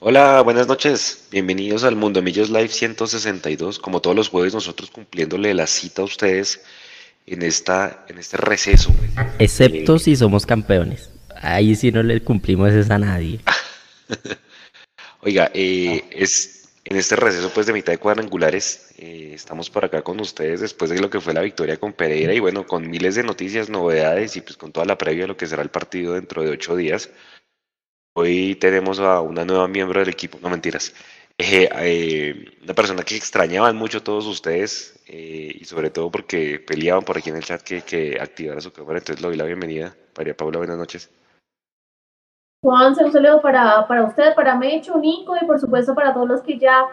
Hola, buenas noches. Bienvenidos al Mundo Millos Live 162. Como todos los jueves, nosotros cumpliéndole la cita a ustedes en, esta, en este receso. Excepto si somos campeones. Ahí sí no le cumplimos esa a nadie. Oiga, eh, es en este receso pues de mitad de cuadrangulares. eh, estamos por acá con ustedes después de lo que fue la victoria con Pereira y bueno, con miles de noticias, novedades y pues con toda la previa de lo que será el partido dentro de ocho días. Hoy tenemos a una nueva miembro del equipo, no mentiras, eh, eh, una persona que extrañaban mucho todos ustedes eh, y sobre todo porque peleaban por aquí en el chat que, que activara su cámara, entonces le doy la bienvenida. María Paula, buenas noches. Juan, un saludo para, para usted, para Mecho, Nico y por supuesto para todos los que ya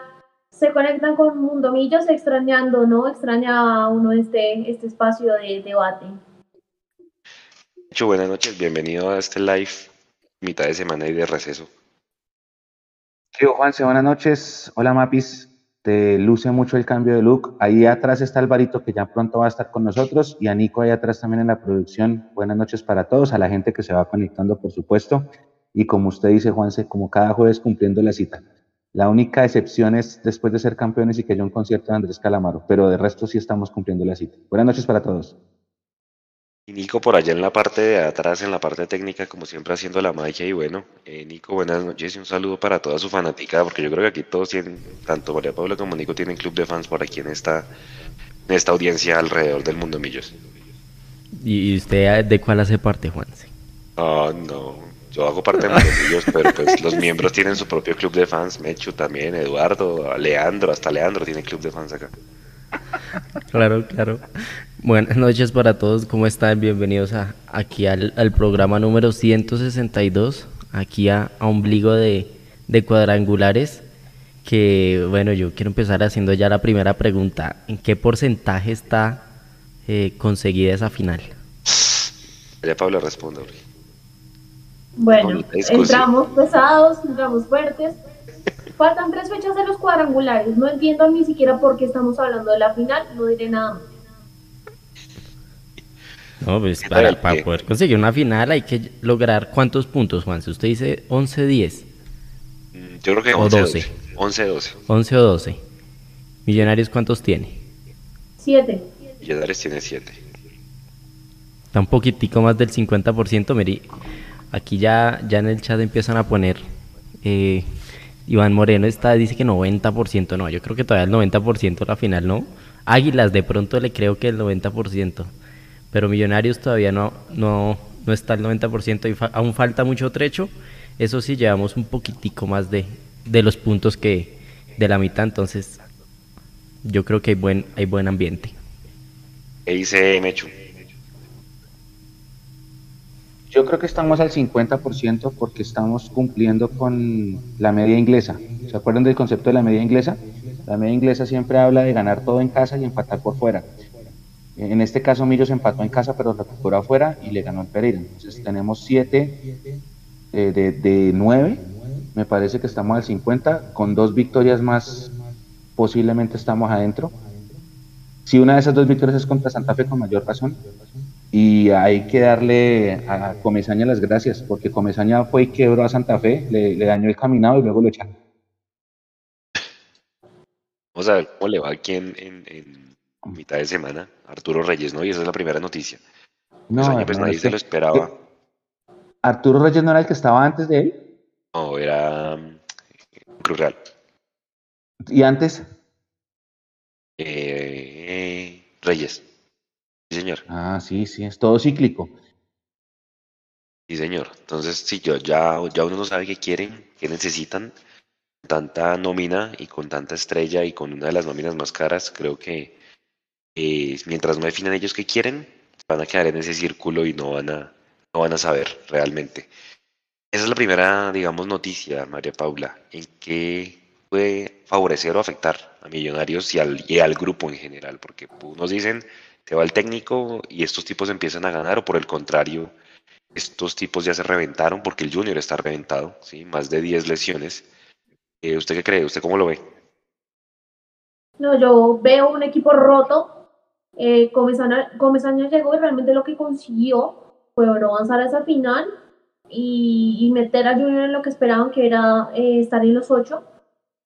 se conectan con Mundo Millos extrañando, ¿no? Extraña uno este, este espacio de debate. Mucho buenas noches, bienvenido a este live, mitad de semana y de receso. Tío Juanse, buenas noches. Hola Mapis, te luce mucho el cambio de look. Ahí atrás está Alvarito que ya pronto va a estar con nosotros y a Nico ahí atrás también en la producción. Buenas noches para todos, a la gente que se va conectando por supuesto. Y como usted dice Juanse, como cada jueves cumpliendo la cita. La única excepción es después de ser campeones y que haya un concierto de Andrés Calamaro, pero de resto sí estamos cumpliendo la cita. Buenas noches para todos. Y Nico por allá en la parte de atrás, en la parte técnica, como siempre haciendo la magia. Y bueno, eh, Nico, buenas noches y un saludo para toda su fanática, porque yo creo que aquí todos tienen, tanto María Paula como Nico tienen club de fans por aquí en esta, en esta audiencia alrededor del mundo millos. ¿Y usted de cuál hace parte, Juanse? Ah, no, yo hago parte de Millos, pero pues los miembros tienen su propio club de fans. Mechu también, Eduardo, Leandro, hasta Leandro tiene club de fans acá. Claro, claro. Buenas noches para todos, ¿cómo están? Bienvenidos a, aquí al, al programa número 162, aquí a, a Ombligo de, de Cuadrangulares, que bueno, yo quiero empezar haciendo ya la primera pregunta, ¿en qué porcentaje está eh, conseguida esa final? Ya Pablo responde. Bueno, entramos pesados, entramos fuertes. Faltan tres fechas de los cuadrangulares. No entiendo ni siquiera por qué estamos hablando de la final. No diré nada más. No, pues ¿Qué para, para poder conseguir una final hay que lograr cuántos puntos, Juan. Si usted dice 11-10, Mm, Yo creo que O 11, 12. 12. 11, 12. 11 o 12. Millonarios, ¿cuántos tiene? Siete. Millonarios tiene 7. Está un poquitico más del 50%. Mire, aquí ya, ya en el chat empiezan a poner. eh, Iván Moreno está, dice que 90%. No, yo creo que todavía el 90% la final no. Águilas, de pronto le creo que el 90%. Pero Millonarios todavía no, no, no está el 90% y aún falta mucho trecho. Eso sí, llevamos un poquitico más de, de los puntos que de la mitad. Entonces, yo creo que hay buen, hay buen ambiente. ¿Qué dice Mechu? Yo creo que estamos al 50% porque estamos cumpliendo con la media inglesa. ¿Se acuerdan del concepto de la media inglesa? La media inglesa siempre habla de ganar todo en casa y empatar por fuera. En este caso Millos empató en casa pero recuperó afuera y le ganó al Pereira. Entonces tenemos 7 de, de 9. Me parece que estamos al 50. Con dos victorias más posiblemente estamos adentro. Si una de esas dos victorias es contra Santa Fe con mayor razón, y hay que darle a Comesaña las gracias, porque Comesaña fue y quebró a Santa Fe, le, le dañó el caminado y luego lo echaron. Vamos a ver cómo le va aquí en, en- en mitad de semana. Arturo Reyes, ¿no? Y esa es la primera noticia. No, año, pues nadie se lo esperaba. Arturo Reyes no era el que estaba antes de él, No, era mm, Cruz Real. y antes. Eh, Reyes. Sí, señor. Ah, sí, sí, es todo cíclico. Sí, señor. Entonces, sí, yo, ya, ya uno no sabe qué quieren, qué necesitan. Tanta nómina y con tanta estrella y con una de las nóminas más caras, creo que eh, mientras no definan ellos qué quieren, van a quedar en ese círculo y no van a, no van a saber realmente. Esa es la primera, digamos, noticia, María Paula, en qué puede favorecer o afectar a Millonarios y al, y al grupo en general, porque unos dicen se va el técnico y estos tipos empiezan a ganar, o por el contrario, estos tipos ya se reventaron porque el Junior está reventado, ¿sí? más de 10 lesiones. Eh, ¿Usted qué cree? ¿Usted cómo lo ve? No, yo veo un equipo roto. Eh, Comesaña, Comesaña llegó y realmente lo que consiguió fue bueno, avanzar a esa final. y, meter a Junior en lo que esperaban, que era eh, estar en los ocho.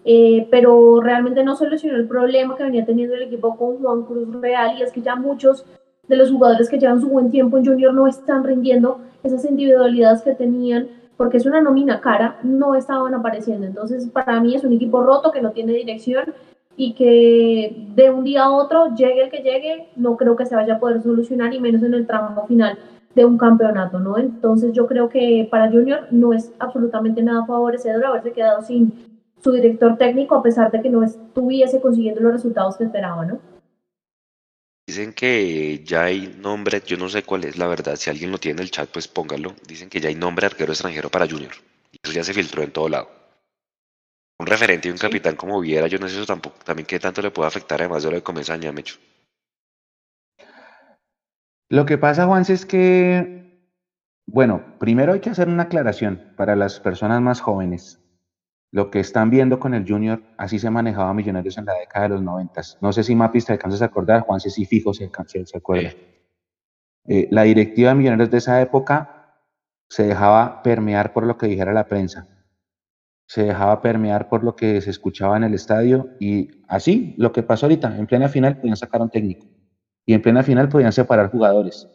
Eh, pero realmente no solucionó el problema que venía teniendo el equipo con Juan Cruz Real y es que ya muchos de los jugadores que llevan su buen tiempo en Junior no están rindiendo esas individualidades que tenían porque es una nómina cara, no estaban apareciendo. Entonces, para mí es un equipo roto que no tiene dirección y que de un día a otro, llegue el que llegue, no creo que se vaya a poder solucionar y menos en el tramo final de un campeonato, ¿no? Entonces yo creo que para Junior no es absolutamente nada favorecedor haberse quedado sin su director técnico a pesar de que no estuviese consiguiendo los resultados que esperaba, ¿no? Dicen que ya hay nombre, yo no sé cuál es la verdad, si alguien lo tiene en el chat, pues póngalo. Dicen que ya hay nombre arquero extranjero para Junior. Y eso ya se filtró en todo lado. Un referente y un capitán como Viera, yo no sé eso tampoco, también qué tanto le puede afectar además de lo de Comesaña, Mecho. Lo que pasa, Juan, es que, bueno, primero hay que hacer una aclaración para las personas más jóvenes lo que están viendo con el Junior, así se manejaba Millonarios en la década de los noventas. No sé si Mapis te alcanzas a acordar, Juan, si fijo se, se acuerda. Eh, la directiva de Millonarios de esa época se dejaba permear por lo que dijera la prensa, se dejaba permear por lo que se escuchaba en el estadio y así, lo que pasó ahorita, en plena final podían sacar a un técnico y en plena final podían separar jugadores.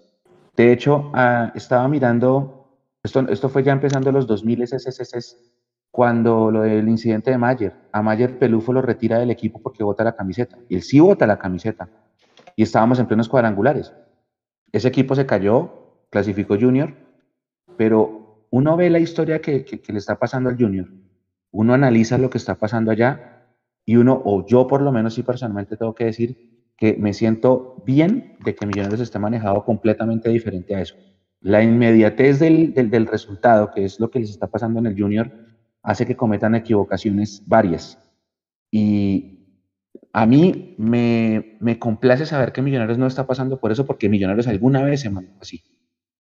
De hecho, ah, estaba mirando, esto, esto fue ya empezando los 2000 SSS, cuando lo del incidente de Mayer, a Mayer Pelufo lo retira del equipo porque vota la camiseta. Y él sí vota la camiseta. Y estábamos en plenos cuadrangulares. Ese equipo se cayó, clasificó Junior, pero uno ve la historia que, le está pasando al Junior, uno analiza lo que está pasando allá y uno, o yo por lo menos sí personalmente tengo que decir que me siento bien de que Millonarios esté manejado completamente diferente a eso. La inmediatez del, del resultado, que es lo que les está pasando en el Junior, hace que cometan equivocaciones varias. Y a mí me, me, complace saber que Millonarios no está pasando por eso, porque Millonarios alguna vez se mandó así.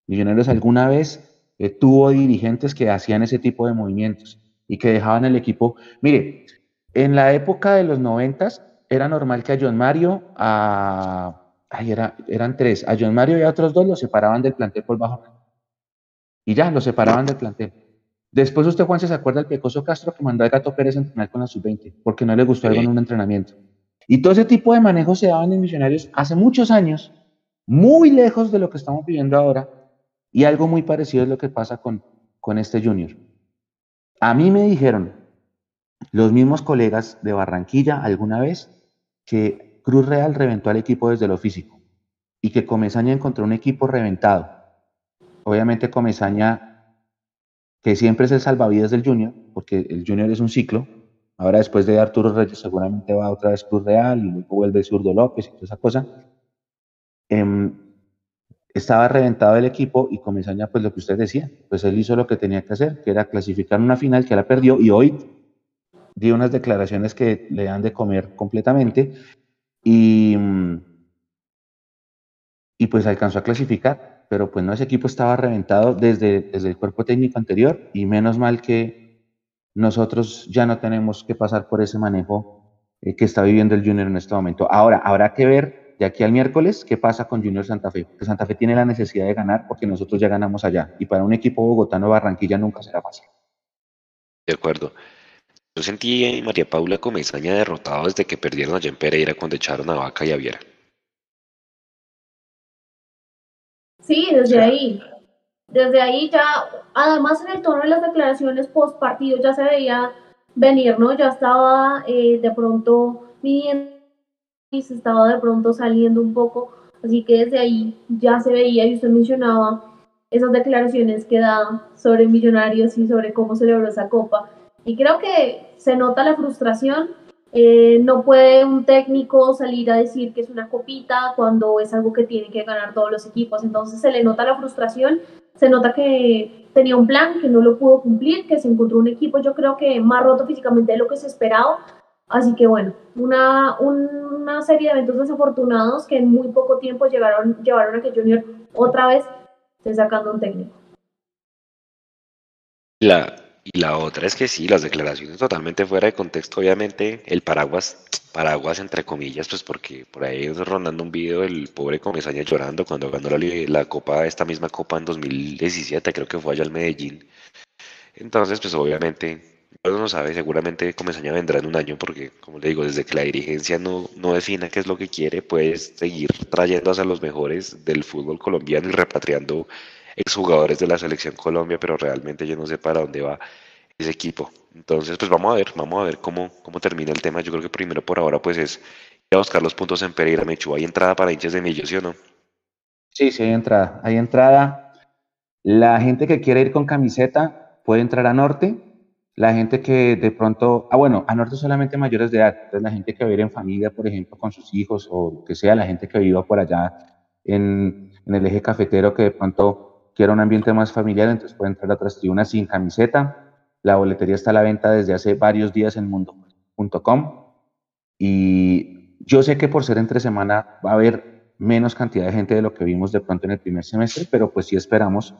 Millonarios alguna vez eh, tuvo dirigentes que hacían ese tipo de movimientos y que dejaban el equipo. Mire, en la época de los noventas era normal que a John Mario, a, ay, era, eran tres, a John Mario y a otros dos los separaban del plantel por bajo. Y ya, los separaban del plantel. Después usted, Juan, se acuerda del Pecoso Castro que mandó a Gato Pérez a entrenar con la sub-20 porque no le gustó algo en un entrenamiento. Y todo ese tipo de manejo se daban en Millonarios hace muchos años, muy lejos de lo que estamos viviendo ahora, y algo muy parecido es lo que pasa con, con este Junior. A mí me dijeron los mismos colegas de Barranquilla alguna vez que Cruz Real reventó al equipo desde lo físico y que Comesaña encontró un equipo reventado. Obviamente Comesaña que siempre es el salvavidas del Junior, porque el Junior es un ciclo. Ahora después de Arturo Reyes seguramente va otra vez Cruz Real y luego vuelve Zurdo López y toda esa cosa. Em, estaba reventado el equipo y Comesaña, pues lo que usted decía, pues él hizo lo que tenía que hacer, que era clasificar una final que la perdió y hoy dio unas declaraciones que le dan de comer completamente y, y pues alcanzó a clasificar pero pues no, ese equipo estaba reventado desde, desde el cuerpo técnico anterior y menos mal que nosotros ya no tenemos que pasar por ese manejo eh, que está viviendo el Junior en este momento. Ahora, habrá que ver de aquí al miércoles qué pasa con Junior Santa Fe, porque Santa Fe tiene la necesidad de ganar porque nosotros ya ganamos allá y para un equipo bogotano Barranquilla nunca será fácil. De acuerdo. Yo sentí a María Paula Comesaña derrotado desde que perdieron allá en Pereira cuando echaron a Vaca y a Viera. Sí, desde ahí. Desde ahí ya, además en el tono de las declaraciones post partido ya se veía venir, ¿no? Ya estaba eh, de pronto midiendo y se estaba de pronto saliendo un poco. Así que desde ahí ya se veía y usted mencionaba esas declaraciones que da sobre Millonarios y sobre cómo celebró esa copa. Y creo que se nota la frustración eh, no puede un técnico salir a decir que es una copita cuando es algo que tiene que ganar todos los equipos. Entonces se le nota la frustración, se nota que tenía un plan, que no lo pudo cumplir, que se encontró un equipo yo creo que más roto físicamente de lo que se esperaba. Así que bueno, una, una serie de eventos desafortunados que en muy poco tiempo llegaron, llevaron a que Junior otra vez esté sacando un técnico. La, y la otra es que sí, las declaraciones totalmente fuera de contexto, obviamente, el paraguas, paraguas entre comillas, pues porque por ahí rondando un video del pobre Comesaña llorando cuando ganó la, la copa, esta misma copa en 2017, creo que fue allá al Medellín. Entonces, pues obviamente, no sabe, seguramente Comesaña vendrá en un año porque, como le digo, desde que la dirigencia no, no defina qué es lo que quiere, puedes seguir trayendo a los mejores del fútbol colombiano y repatriando exjugadores de la selección Colombia, pero realmente yo no sé para dónde va ese equipo. Entonces, pues vamos a ver, vamos a ver cómo, cómo termina el tema. Yo creo que primero por ahora, pues es ir a buscar los puntos en Pereira. Mechu, ¿hay entrada para hinchas de Millos, sí o no? Sí, sí, hay entrada. Hay entrada. La gente que quiere ir con camiseta puede entrar a Norte. La gente que de pronto, ah, bueno, a Norte solamente mayores de edad. Entonces, la gente que ir en familia, por ejemplo, con sus hijos o que sea, la gente que viva por allá en el eje cafetero, que de pronto quiera un ambiente más familiar, entonces puede entrar a otras tribunas sin camiseta. La boletería está a la venta desde hace varios días en mundo.com. Y yo sé que por ser entre semana va a haber menos cantidad de gente de lo que vimos de pronto en el primer semestre, pero pues sí esperamos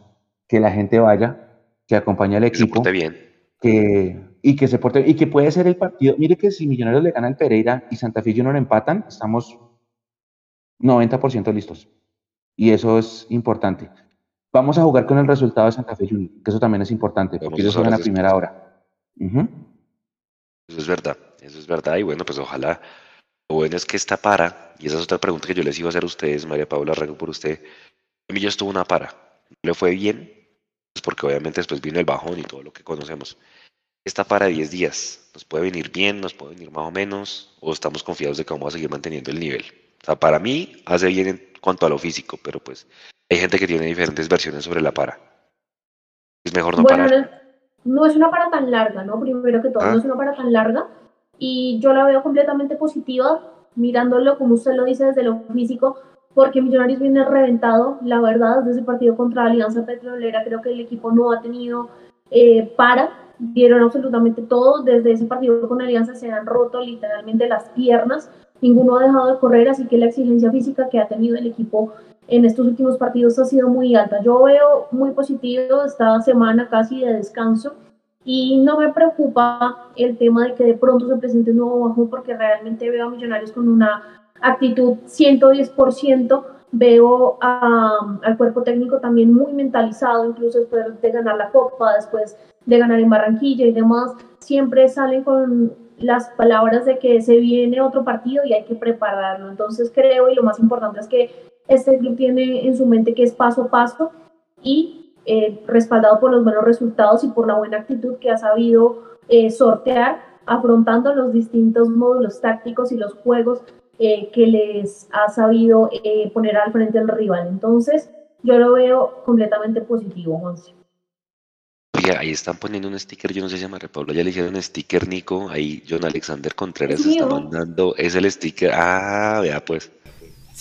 que la gente vaya, que acompañe al equipo. Que bien. Que, y que se porte y que puede ser el partido. Mire que si Millonarios le gana al Pereira y Santa Fe Junior empatan, estamos 90% listos. Y eso es importante. Vamos a jugar con el resultado de Santa Fe Junior, que eso también es importante, porque ellos juegan a primera hora. Eso es verdad, eso es verdad. Y bueno, pues ojalá. Lo bueno es que esta para, y esa es otra pregunta que yo les iba a hacer a ustedes, María Paula, arranco por usted. ya estuvo una para. ¿Le fue bien? Pues porque obviamente después vino el bajón y todo lo que conocemos. Esta para 10 días, ¿nos puede venir bien? ¿Nos puede venir más o menos? ¿O estamos confiados de que vamos a seguir manteniendo el nivel? O sea, para mí hace bien en cuanto a lo físico, pero pues hay gente que tiene diferentes versiones sobre la para. Es mejor no bueno, No es una para tan larga, ¿no? Primero que todo, no es una para tan larga. Y yo la veo completamente positiva, mirándolo, como usted lo dice, desde lo físico, porque Millonarios viene reventado, la verdad, desde ese partido contra Alianza Petrolera, creo que el equipo no ha tenido eh, para, dieron absolutamente todo, desde ese partido con Alianza se han roto literalmente las piernas, ninguno ha dejado de correr, así que la exigencia física que ha tenido el equipo en estos últimos partidos ha sido muy alta. Yo veo muy positivo esta semana casi de descanso y no me preocupa el tema de que de pronto se presente un nuevo bajón porque realmente veo a Millonarios con una actitud 110%, veo al cuerpo técnico también muy mentalizado, incluso después de ganar la Copa, después de ganar en Barranquilla y demás, siempre salen con las palabras de que se viene otro partido y hay que prepararlo. Entonces creo, y lo más importante es que este club tiene en su mente que es paso a paso y eh, respaldado por los buenos resultados y por la buena actitud que ha sabido eh, sortear afrontando los distintos módulos tácticos y los juegos eh, que les ha sabido poner al frente del rival. Entonces, yo lo veo completamente positivo, Juanse. Oye, ahí están poniendo un sticker, yo no sé si llama Pablo, ya le hicieron un sticker, Nico, ahí John Alexander Contreras está mandando, es el sticker, ah, vea pues.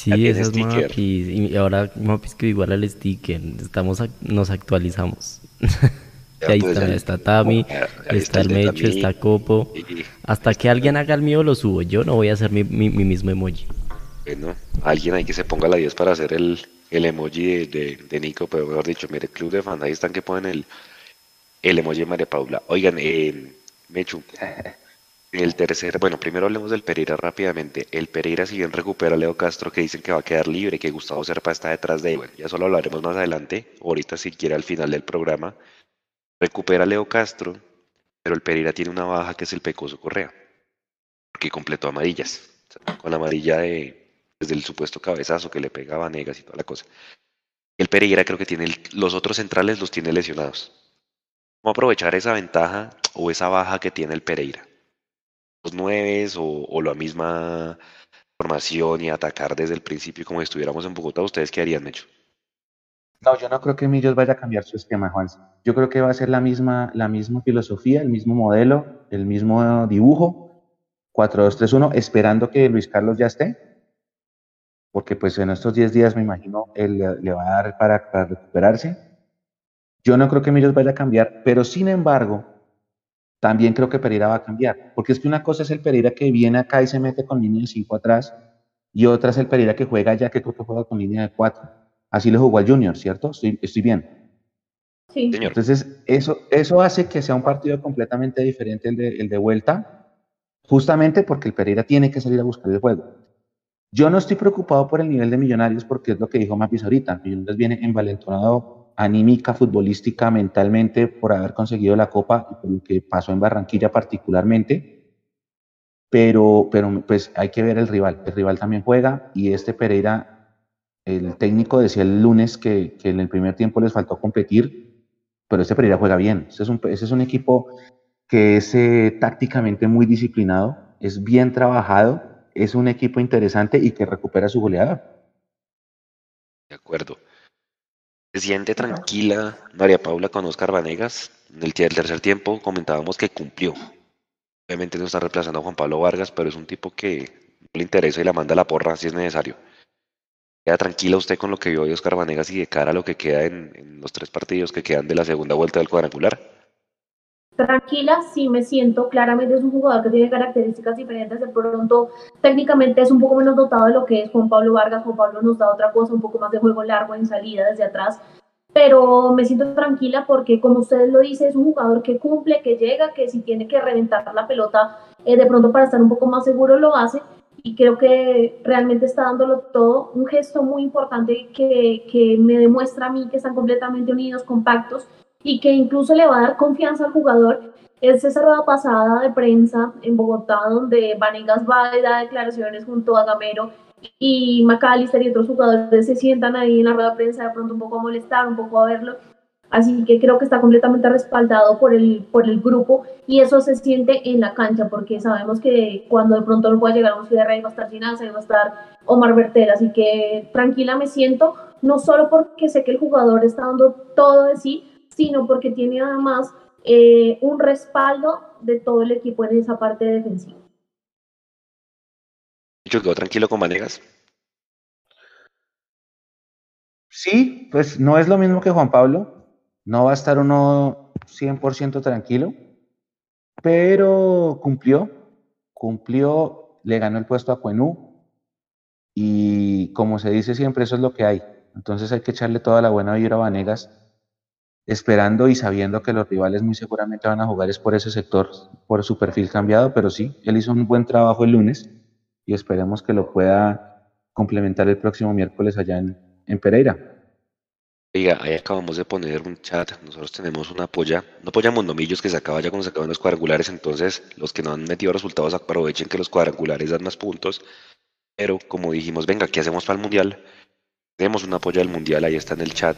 Sí, es Mapis. Y ahora Mapis que igual al sticker. Estamos, nos actualizamos. ahí pues, está, está Tami, está, el Mecho, está Copo. Hasta que alguien haga el mío lo subo. Yo no voy a hacer mi, mi, mismo emoji. Bueno, alguien hay que se ponga la 10 para hacer el, el emoji de, de, Nico, pero mejor dicho, mire, club de fans, ahí están que ponen el, el emoji de María Paula. Oigan, eh, Mechu, El tercer, bueno, primero hablemos del Pereira rápidamente. El Pereira, si bien recupera a Leo Castro, que dicen que va a quedar libre, que Gustavo Serpa está detrás de él. Bueno, ya solo hablaremos más adelante, ahorita si quiere al final del programa. Recupera a Leo Castro, pero el Pereira tiene una baja que es el Pecoso Correa, porque completó amarillas, con la amarilla de, desde el supuesto cabezazo que le pegaba a Negas y toda la cosa. El Pereira creo que tiene los otros centrales los tiene lesionados. ¿Cómo aprovechar esa ventaja o esa baja que tiene el Pereira? Los nueve o, la misma formación y atacar desde el principio como si estuviéramos en Bogotá, ¿ustedes qué harían, Mecho? No, yo no creo que Millos vaya a cambiar su esquema, Juan. Yo creo que va a ser la misma, la misma filosofía, el mismo modelo, el mismo dibujo, 4-2-3-1, esperando que Luis Carlos ya esté, porque pues en estos 10 días me imagino él le, va a dar para, para recuperarse. Yo no creo que Millos vaya a cambiar, pero sin embargo, también creo que Pereira va a cambiar, porque es que una cosa es el Pereira que viene acá y se mete con línea de 5 atrás, y otra es el Pereira que juega ya, que creo que juega con línea de 4. Así le jugó al Junior, ¿cierto? Estoy, bien. Sí. Señor. Entonces, eso, eso hace que sea un partido completamente diferente el de, el de vuelta, justamente porque el Pereira tiene que salir a buscar el juego. Yo no estoy preocupado por el nivel de Millonarios porque es lo que dijo Mapis ahorita. Millonarios viene envalentonado anímica, futbolística, mentalmente por haber conseguido la Copa y por lo que pasó en Barranquilla particularmente. Pero, pero pues hay que ver el rival. El rival también juega y este Pereira, el técnico decía el lunes que, en el primer tiempo les faltó competir, pero este Pereira juega bien. Ese es un, ese es un equipo que es eh, tácticamente muy disciplinado, es bien trabajado es un equipo interesante y que recupera su goleador. De acuerdo. Se siente tranquila María Paula con Oscar Vanegas. En el tercer tiempo comentábamos que cumplió. Obviamente no está reemplazando a Juan Pablo Vargas, pero es un tipo que no le interesa y la manda a la porra si es necesario. ¿Queda tranquila usted con lo que vio de Oscar Vanegas y de cara a lo que queda en, en los tres partidos que quedan de la segunda vuelta del cuadrangular? Tranquila, sí me siento, claramente es un jugador que tiene características diferentes, de pronto técnicamente es un poco menos dotado de lo que es Juan Pablo Vargas, Juan Pablo nos da otra cosa, un poco más de juego largo en salida desde atrás, pero me siento tranquila porque como ustedes lo dicen, es un jugador que cumple, que llega, que si tiene que reventar la pelota eh, de pronto para estar un poco más seguro lo hace y creo que realmente está dándolo todo, un gesto muy importante que, que me demuestra a mí que están completamente unidos, compactos y que incluso le va a dar confianza al jugador es esa rueda pasada de prensa en Bogotá donde Vanegas va a dar declaraciones junto a Gamero y McAllister y otros jugadores se sientan ahí en la rueda de prensa de pronto un poco a molestar, un poco a verlo. Así que creo que está completamente respaldado por el, por el grupo y eso se siente en la cancha porque sabemos que cuando de pronto no pueda llegar a un cierre ahí va a estar Ginás, ahí va a estar Omar Bertel. Así que tranquila me siento, no solo porque sé que el jugador está dando todo de sí, sino porque tiene además eh, un respaldo de todo el equipo en esa parte defensiva. ¿Yo quedo tranquilo con Vanegas? Sí, pues no es lo mismo que Juan Pablo. No va a estar uno 100% tranquilo, pero cumplió, cumplió, le ganó el puesto a Cuenú y como se dice siempre, eso es lo que hay. Entonces hay que echarle toda la buena vibra a Vanegas esperando y sabiendo que los rivales muy seguramente van a jugar es por ese sector, por su perfil cambiado, pero sí, él hizo un buen trabajo el lunes y esperemos que lo pueda complementar el próximo miércoles allá en, en Pereira. Oiga, ahí acabamos de poner un chat, nosotros tenemos una polla, no polla Mondomillos que se acaba ya cuando se acaban los cuadrangulares, entonces los que no han metido resultados aprovechen que los cuadrangulares dan más puntos, pero como dijimos, venga, ¿qué hacemos para el Mundial? Tenemos una polla del Mundial, ahí está en el chat,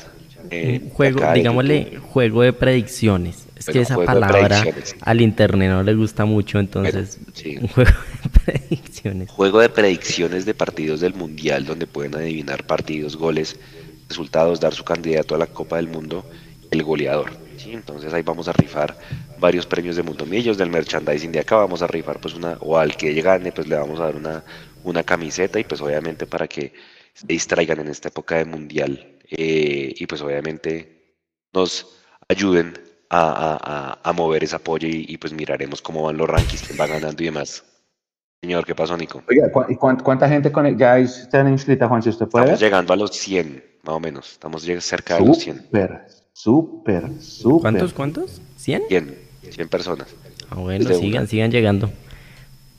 eh, juego, digámosle, juego de predicciones. Es que esa palabra al internet no le gusta mucho, entonces un juego de predicciones. Juego de predicciones de partidos del Mundial donde pueden adivinar partidos, goles, resultados, dar su candidato a la Copa del Mundo, el goleador. ¿sí? Entonces ahí vamos a rifar varios premios de Mundomillos del merchandising de acá, vamos a rifar pues una, o al que gane pues le vamos a dar una, una camiseta y pues obviamente para que se distraigan en esta época de Mundial eh, y pues obviamente nos ayuden a, a, a mover ese apoyo y, pues miraremos cómo van los rankings, quién va ganando y demás. Señor, ¿qué pasó, Nico? Oiga, ¿y cuánta gente con ya están inscrita, Juan? Si usted puede. Estamos llegando a los 100, más o menos. Estamos cerca de los 100. Súper, súper, súper. ¿Cuántos, cuántos? ¿100? 100, 100 personas. Ah, bueno, sigan, sigan llegando.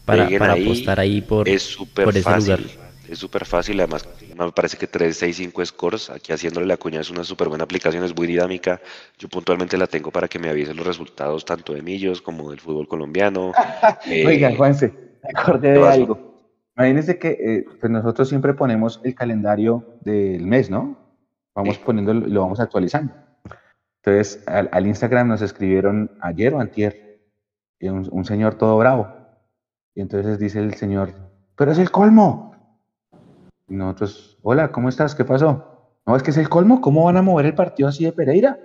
Para, para apostar ahí por, es por ese fácil. lugar es súper fácil, además me parece que 365 Scores, aquí haciéndole la cuña es una súper buena aplicación, es muy dinámica, yo puntualmente la tengo para que me avisen los resultados tanto de Millos como del fútbol colombiano. eh, Oigan, Juanse, me acordé de algo. Imagínense que eh, pues nosotros siempre ponemos el calendario del mes, ¿no? Vamos poniendo, lo vamos actualizando. Entonces, al, Instagram nos escribieron ayer o antier, un, un señor todo bravo. Y entonces dice el señor, pero es el colmo, y nosotros, hola, ¿cómo estás? ¿Qué pasó? No, es que es el colmo. ¿Cómo van a mover el partido así de Pereira?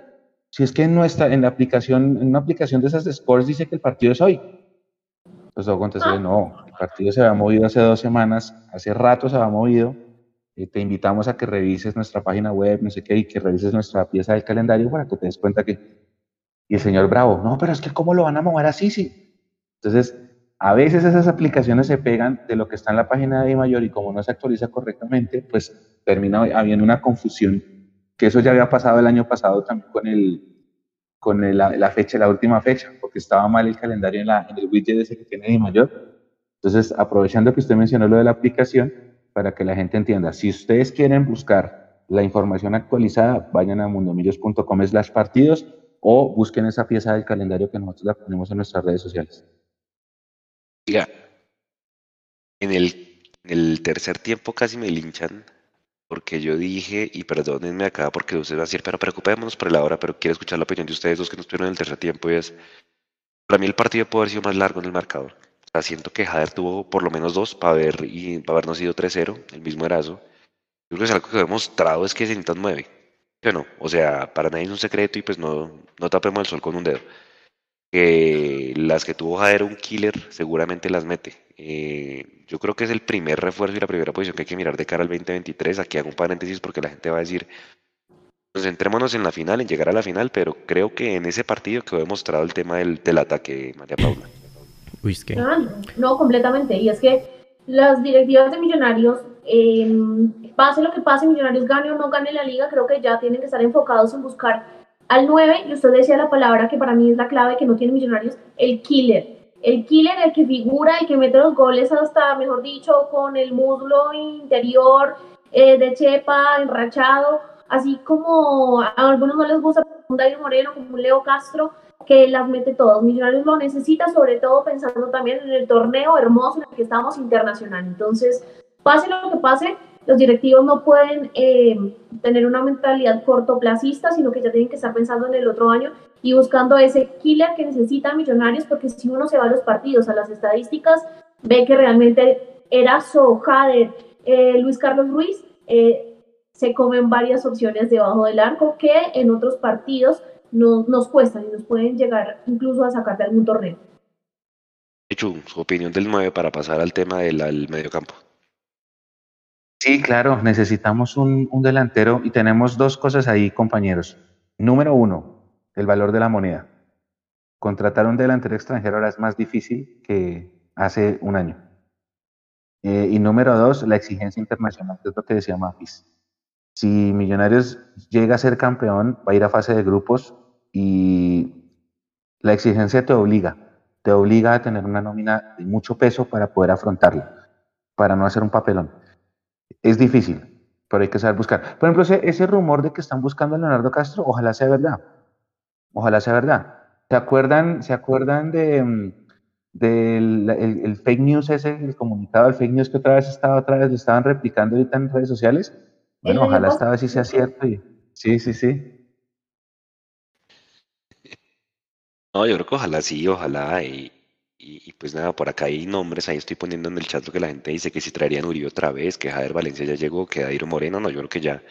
Si es que no está en la aplicación, en una aplicación de esas de Sports dice que el partido es hoy. Entonces yo contesté, no, el partido se había movido hace dos semanas, hace rato se había movido. Eh, te invitamos a que revises nuestra página web, no sé qué, y que revises nuestra pieza del calendario para que te des cuenta que... Y el señor Bravo, no, pero es que ¿cómo lo van a mover así? Sí. Entonces, a veces esas aplicaciones se pegan de lo que está en la página de mayor y como no se actualiza correctamente, pues termina habiendo una confusión, que eso ya había pasado el año pasado también con el, con la, fecha, la última fecha, porque estaba mal el calendario en, la, en el widget ese que tiene Di Mayor. Entonces, aprovechando que usted mencionó lo de la aplicación, para que la gente entienda, si ustedes quieren buscar la información actualizada, vayan a mundomillos.com slash partidos o busquen esa pieza del calendario que nosotros la ponemos en nuestras redes sociales. Diga, en el, tercer tiempo casi me linchan porque yo dije, y perdónenme acá porque usted va a decir, pero preocupémonos por la hora, pero quiero escuchar la opinión de ustedes dos que no estuvieron en el tercer tiempo y es, para mí el partido puede haber sido más largo en el marcador. O sea, siento que Jader tuvo por lo menos dos para haber, y para habernos ido 3-0, el mismo Erazo. Yo creo que es algo que he demostrado es que se necesitan nueve. Bueno, o sea, para nadie es un secreto y pues no, no tapemos el sol con un dedo que las que tuvo Jader un killer seguramente las mete. Eh, yo creo que es el primer refuerzo y la primera posición que hay que mirar de cara al 2023. Aquí hago un paréntesis porque la gente va a decir, concentrémonos en la final, en llegar a la final, pero creo que en ese partido quedó demostrado el tema del, del ataque, María Paula. Uy, es que... Ah, no, completamente. Y es que las directivas de Millonarios, eh, pase lo que pase, Millonarios gane o no gane la liga, creo que ya tienen que estar enfocados en buscar al 9, y usted decía la palabra que para mí es la clave que no tiene Millonarios, el killer. El killer, el que figura, el que mete los goles hasta, mejor dicho, con el muslo interior eh, de Chepa, enrachado, así como a algunos no les gusta un David Moreno, como un Leo Castro, que las mete todos. Millonarios lo necesita, sobre todo pensando también en el torneo hermoso en el que estamos internacional. Entonces, pase lo que pase, los directivos no pueden eh, tener una mentalidad cortoplacista, sino que ya tienen que estar pensando en el otro año y buscando ese killer que necesitan Millonarios, porque si uno se va a los partidos, a las estadísticas, ve que realmente Erazo, Jader, eh, Luis Carlos Ruiz eh, se comen varias opciones debajo del arco que en otros partidos no, nos cuestan y nos pueden llegar incluso a sacar de algún torneo. Hecho, su opinión del 9 para pasar al tema del mediocampo. Sí, claro, necesitamos un, delantero y tenemos dos cosas ahí, compañeros. Número uno, el valor de la moneda. Contratar un delantero extranjero ahora es más difícil que hace un año. Eh, y número dos, la exigencia internacional, que es lo que decía Mafis. Si Millonarios llega a ser campeón, va a ir a fase de grupos y la exigencia te obliga, te obliga a tener una nómina de mucho peso para poder afrontarla, para no hacer un papelón es difícil, pero hay que saber buscar. Por ejemplo, ese, rumor de que están buscando a Leonardo Castro, ojalá sea verdad. Ojalá sea verdad. ¿Se acuerdan, ¿se acuerdan de, mm, el, fake news ese, el comunicado del fake news que otra vez estaba, otra vez lo estaban replicando ahorita en redes sociales? Bueno, ojalá esta vez sí sea cierto. Y, sí, sí, sí. No, yo creo que ojalá sí, ojalá. Y, y, pues nada, por acá hay nombres, ahí estoy poniendo en el chat lo que la gente dice, que si traerían Uribe otra vez, que Jader Valencia ya llegó, que Dairo Moreno, no, yo creo que ya,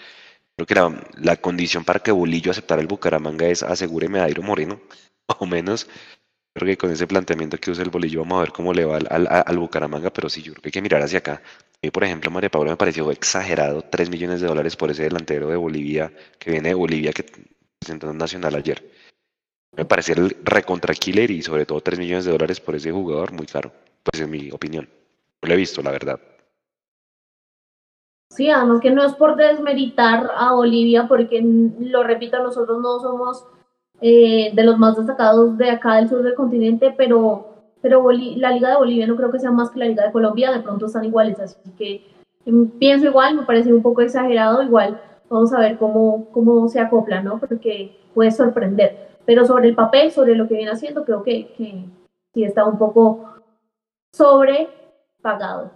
creo que la, la condición para que Bolillo aceptara el Bucaramanga es asegúreme a Dairo Moreno, o menos, creo que con ese planteamiento que usa el Bolillo vamos a ver cómo le va al, al, Bucaramanga, pero sí, yo creo que hay que mirar hacia acá. A por ejemplo, María Paula me pareció exagerado, 3 millones de dólares por ese delantero de Bolivia, que viene de Bolivia, que presentó en Nacional ayer me parece el recontra killer y sobre todo 3 millones de dólares por ese jugador, muy caro, pues en mi opinión. No lo he visto, la verdad. Sí, además que no es por desmeritar a Bolivia, porque lo repito, nosotros no somos eh, de los más destacados de acá del sur del continente, pero, pero la Liga de Bolivia no creo que sea más que la Liga de Colombia, de pronto están iguales, así que mm, pienso igual, me parece un poco exagerado, igual vamos a ver cómo, cómo se acopla, ¿no? Porque puede sorprender. Pero sobre el papel, sobre lo que viene haciendo, creo que, sí está un poco sobrepagado.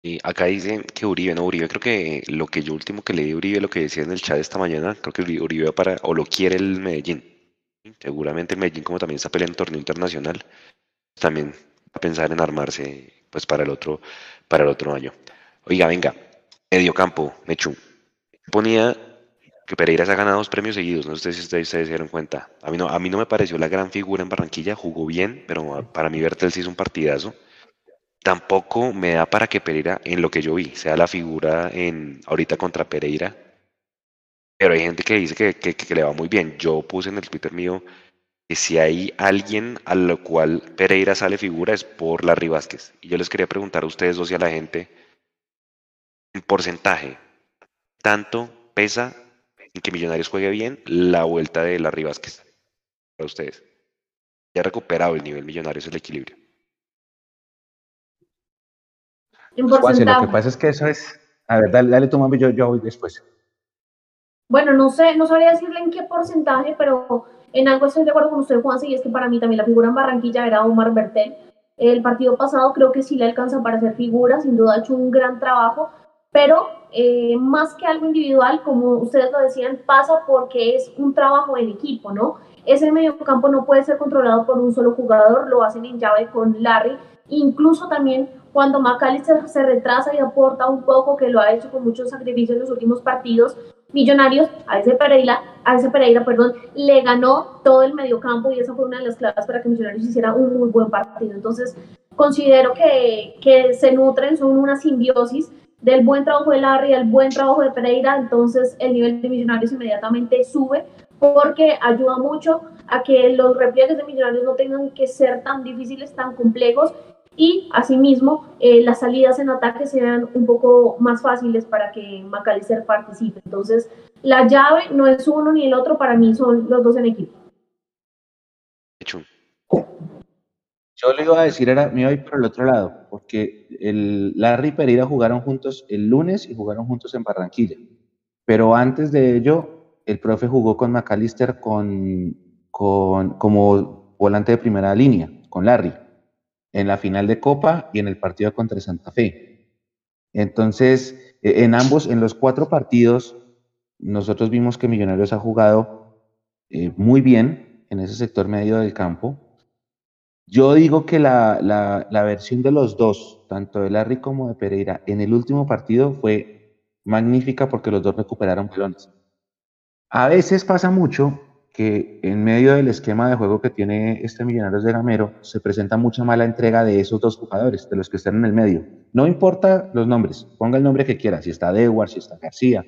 Y acá dicen que Uribe, no Uribe, creo que lo que yo último que leí Uribe, lo que decía en el chat esta mañana, creo que Uribe para, o lo quiere el Medellín. Seguramente el Medellín, como también está peleando en torneo internacional, también va a pensar en armarse pues para el otro, para el otro año. Oiga, venga, medio campo, Mechu. Ponía que Pereira se ha ganado dos premios seguidos, no sé si ustedes, se dieron cuenta. A mí, no, a mí no me pareció la gran figura en Barranquilla, jugó bien, pero para mí Bertel sí hizo un partidazo. Tampoco me da para que Pereira, en lo que yo vi, sea la figura en ahorita contra Pereira. Pero hay gente que dice que, que, le va muy bien. Yo puse en el Twitter mío que si hay alguien a lo cual Pereira sale figura es por Larry Vázquez. Y yo les quería preguntar a ustedes dos y a la gente, en porcentaje, ¿tanto pesa en que Millonarios juegue bien la vuelta de Larry Vázquez. para ustedes. Ya ha recuperado el nivel millonario, es el equilibrio. Pues, Juanse, lo que pasa es que eso es. A ver, dale, dale tu mami, yo, yo voy después. Bueno, no sé, no sabría decirle en qué porcentaje, pero en algo estoy de acuerdo con usted, Juanse, y es que para mí también la figura en Barranquilla era Omar Bertel. El partido pasado creo que sí le alcanza para hacer figura, sin duda ha hecho un gran trabajo, pero eh, más que algo individual, como ustedes lo decían, pasa porque es un trabajo en equipo, ¿no? Ese mediocampo no puede ser controlado por un solo jugador, lo hacen en llave con Larry, incluso también cuando McAllister se retrasa y aporta un poco, que lo ha hecho con muchos sacrificios en los últimos partidos, Millonarios, a ese Pereira, a ese Pereira, perdón, le ganó todo el mediocampo y esa fue una de las claves para que Millonarios hiciera un muy buen partido. Entonces, considero que, que se nutren, son una simbiosis del buen trabajo de Larry, el buen trabajo de Pereira, entonces el nivel de Millonarios inmediatamente sube porque ayuda mucho a que los repliegues de Millonarios no tengan que ser tan difíciles, tan complejos y asimismo eh, las salidas en ataque sean un poco más fáciles para que McAllister participe. Entonces, la llave no es uno ni el otro, para mí son los dos en equipo. Hecho. Yo le iba a decir, era, me iba a ir por el otro lado, porque el Larry y Pereira jugaron juntos el lunes y jugaron juntos en Barranquilla. Pero antes de ello, el profe jugó con McAllister con, con, como volante de primera línea, con Larry, en la final de Copa y en el partido contra Santa Fe. Entonces, eh, en ambos, en los cuatro partidos, nosotros vimos que Millonarios ha jugado eh, muy bien en ese sector medio del campo. Yo digo que la, la, versión de los dos, tanto de Larry como de Pereira, en el último partido fue magnífica porque los dos recuperaron balones. A veces pasa mucho que en medio del esquema de juego que tiene este Millonarios de Gamero se presenta mucha mala entrega de esos dos jugadores, de los que están en el medio. No importa los nombres, ponga el nombre que quiera, si está Dewar, si está García,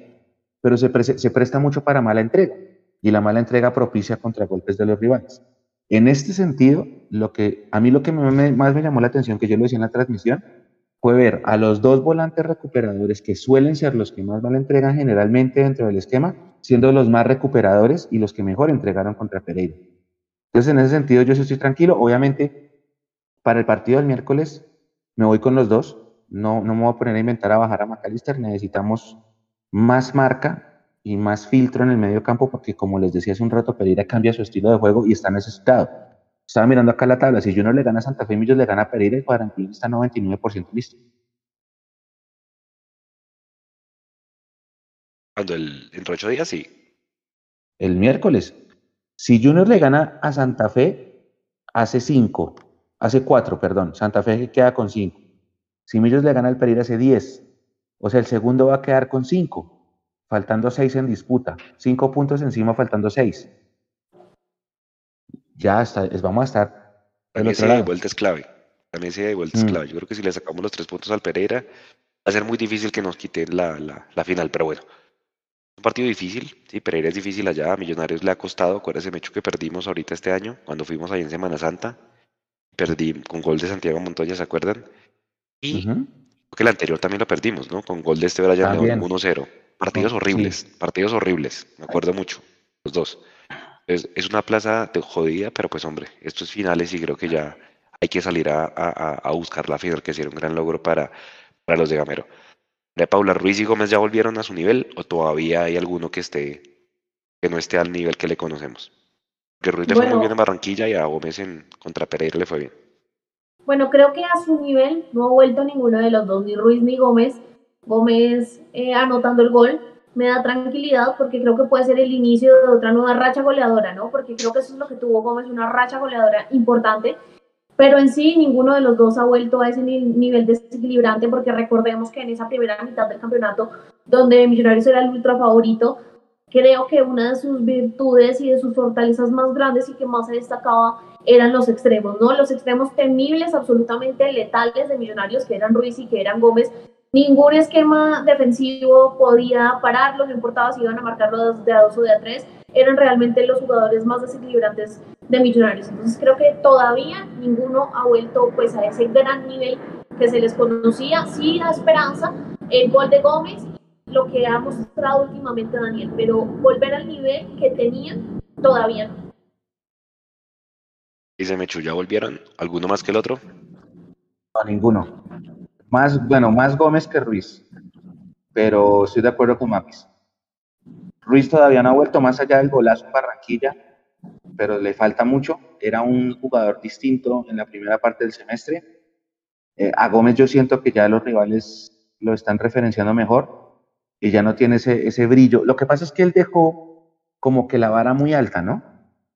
pero se, se presta mucho para mala entrega y la mala entrega propicia contragolpes de los rivales. En este sentido, lo que, a mí lo que más me llamó la atención, que yo lo decía en la transmisión, fue ver a los dos volantes recuperadores que suelen ser los que más mal entregan generalmente dentro del esquema, siendo los más recuperadores y los que mejor entregaron contra Pereira. Entonces, en ese sentido, yo estoy tranquilo. Obviamente, para el partido del miércoles, me voy con los dos. No, no me voy a poner a inventar a bajar a McAllister. Necesitamos más marca y más filtro en el medio campo porque, como les decía hace un rato, Pereira cambia su estilo de juego y está necesitado. Estaba mirando acá la tabla. Si Junior le gana a Santa Fe, Millos le gana a Pereira, el cuadrantín está 99% listo. Cuando el, entre ocho días, sí. El miércoles. Si Junior le gana a Santa Fe, hace 5, hace 4, perdón. Santa Fe queda con 5. Si Millos le gana al Pereira, hace 10. O sea, el segundo va a quedar con 5, faltando 6 en disputa. 5 puntos encima, faltando 6. Ya está, vamos a estar. También esa de vuelta es clave. También esa de vuelta mm. es clave. Yo creo que si le sacamos los 3 puntos al Pereira, va a ser muy difícil que nos quiten la, la, la final, pero bueno. Un partido difícil, sí, Pereira es difícil allá, a Millonarios le ha costado, acuérdese Mecho que perdimos ahorita este año, cuando fuimos ahí en Semana Santa, perdí con gol de Santiago Montoya, ¿se acuerdan? Y uh -huh. creo que el anterior también lo perdimos, ¿no? Con gol de este Brian León 1-0. Partidos horribles, sí. partidos horribles, me acuerdo mucho, los dos. Es, es, una plaza de jodida, pero pues hombre, estos finales y creo que ya hay que salir a, a, a buscar la final, que sería un gran logro para, para los de Gamero. ¿De Paula Ruiz y Gómez ya volvieron a su nivel o todavía hay alguno que esté que no esté al nivel que le conocemos? Que Ruiz le bueno, fue muy bien en Barranquilla y a Gómez en contra Pereira le fue bien. Bueno, creo que a su nivel no ha vuelto ninguno de los dos, ni Ruiz ni Gómez. Gómez eh, anotando el gol me da tranquilidad porque creo que puede ser el inicio de otra nueva racha goleadora, ¿no? Porque creo que eso es lo que tuvo Gómez, una racha goleadora importante pero en sí ninguno de los dos ha vuelto a ese nivel desequilibrante porque recordemos que en esa primera mitad del campeonato donde Millonarios era el ultra favorito creo que una de sus virtudes y de sus fortalezas más grandes y que más se destacaba eran los extremos, ¿no? Los extremos temibles, absolutamente letales de Millonarios que eran Ruiz y que eran Gómez. Ningún esquema defensivo podía pararlos, no importaba si iban a marcarlos de a dos o de a tres, eran realmente los jugadores más desequilibrantes de Millonarios. Entonces creo que todavía ninguno ha vuelto pues a ese gran nivel que se les conocía. Sí, la esperanza, el gol de Gómez, lo que ha mostrado últimamente Daniel, pero volver al nivel que tenían todavía no. Dice Mechu, ¿ya volvieron? ¿Alguno más que el otro? No, ninguno. Más, bueno, más Gómez que Ruiz. Pero estoy de acuerdo con Mapis. Ruiz todavía no ha vuelto más allá del golazo en Barranquilla, pero le falta mucho. Era un jugador distinto en la primera parte del semestre. Eh, a Gómez yo siento que ya los rivales lo están referenciando mejor y ya no tiene ese, ese brillo. Lo que pasa es que él dejó como que la vara muy alta, ¿no?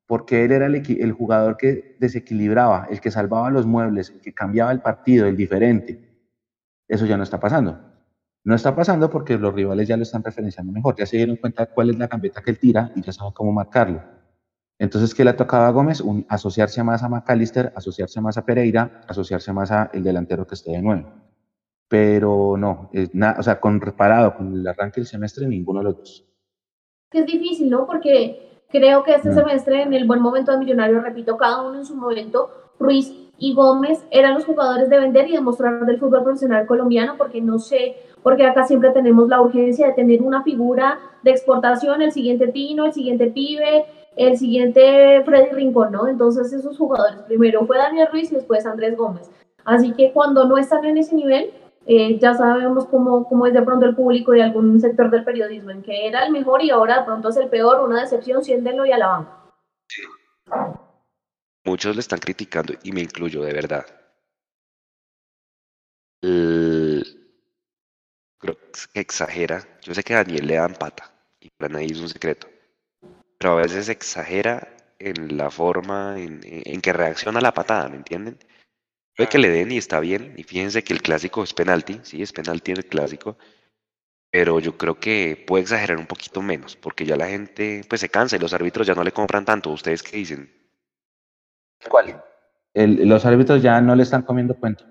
porque él era el, jugador que desequilibraba, el que salvaba los muebles, el que cambiaba el partido, el diferente. Eso ya no está pasando. No está pasando porque los rivales ya lo están referenciando mejor, ya se dieron cuenta cuál es la gambeta que él tira y ya saben cómo marcarlo. Entonces, ¿qué le tocaba a Gómez? asociarse más a McAllister, asociarse más a Pereira, asociarse más a el delantero que esté de nuevo. Pero no, o sea, con reparado, con el arranque del semestre, ninguno de los dos. Es difícil, ¿no? Porque Creo que este semestre, en el buen momento de Millonarios, repito, cada uno en su momento, Ruiz y Gómez eran los jugadores de vender y demostrar del fútbol profesional colombiano, porque no sé, porque acá siempre tenemos la urgencia de tener una figura de exportación, el siguiente Tino, el siguiente Pibe, el siguiente Freddy Rincón, ¿no? Entonces esos jugadores, primero fue Daniel Ruiz y después Andrés Gómez. Así que cuando no están en ese nivel, eh, ya sabemos cómo, cómo, es de pronto el público de algún sector del periodismo, en que era el mejor y ahora de pronto es el peor, una decepción, siéntenlo y a la banca. Muchos le están criticando, y me incluyo, de verdad. creo que exagera. Yo sé que a Daniel le dan pata, y para nadie es un secreto. Pero a veces exagera en la forma en, que reacciona a la patada, ¿me entienden? Puede que le den y está bien. Y fíjense que el clásico es penalti, sí, es penalti en el clásico. Pero yo creo que puede exagerar un poquito menos, porque ya la gente pues se cansa y los árbitros ya no le compran tanto. ¿Ustedes qué dicen? ¿Cuál? los árbitros ya no le están comiendo cuento.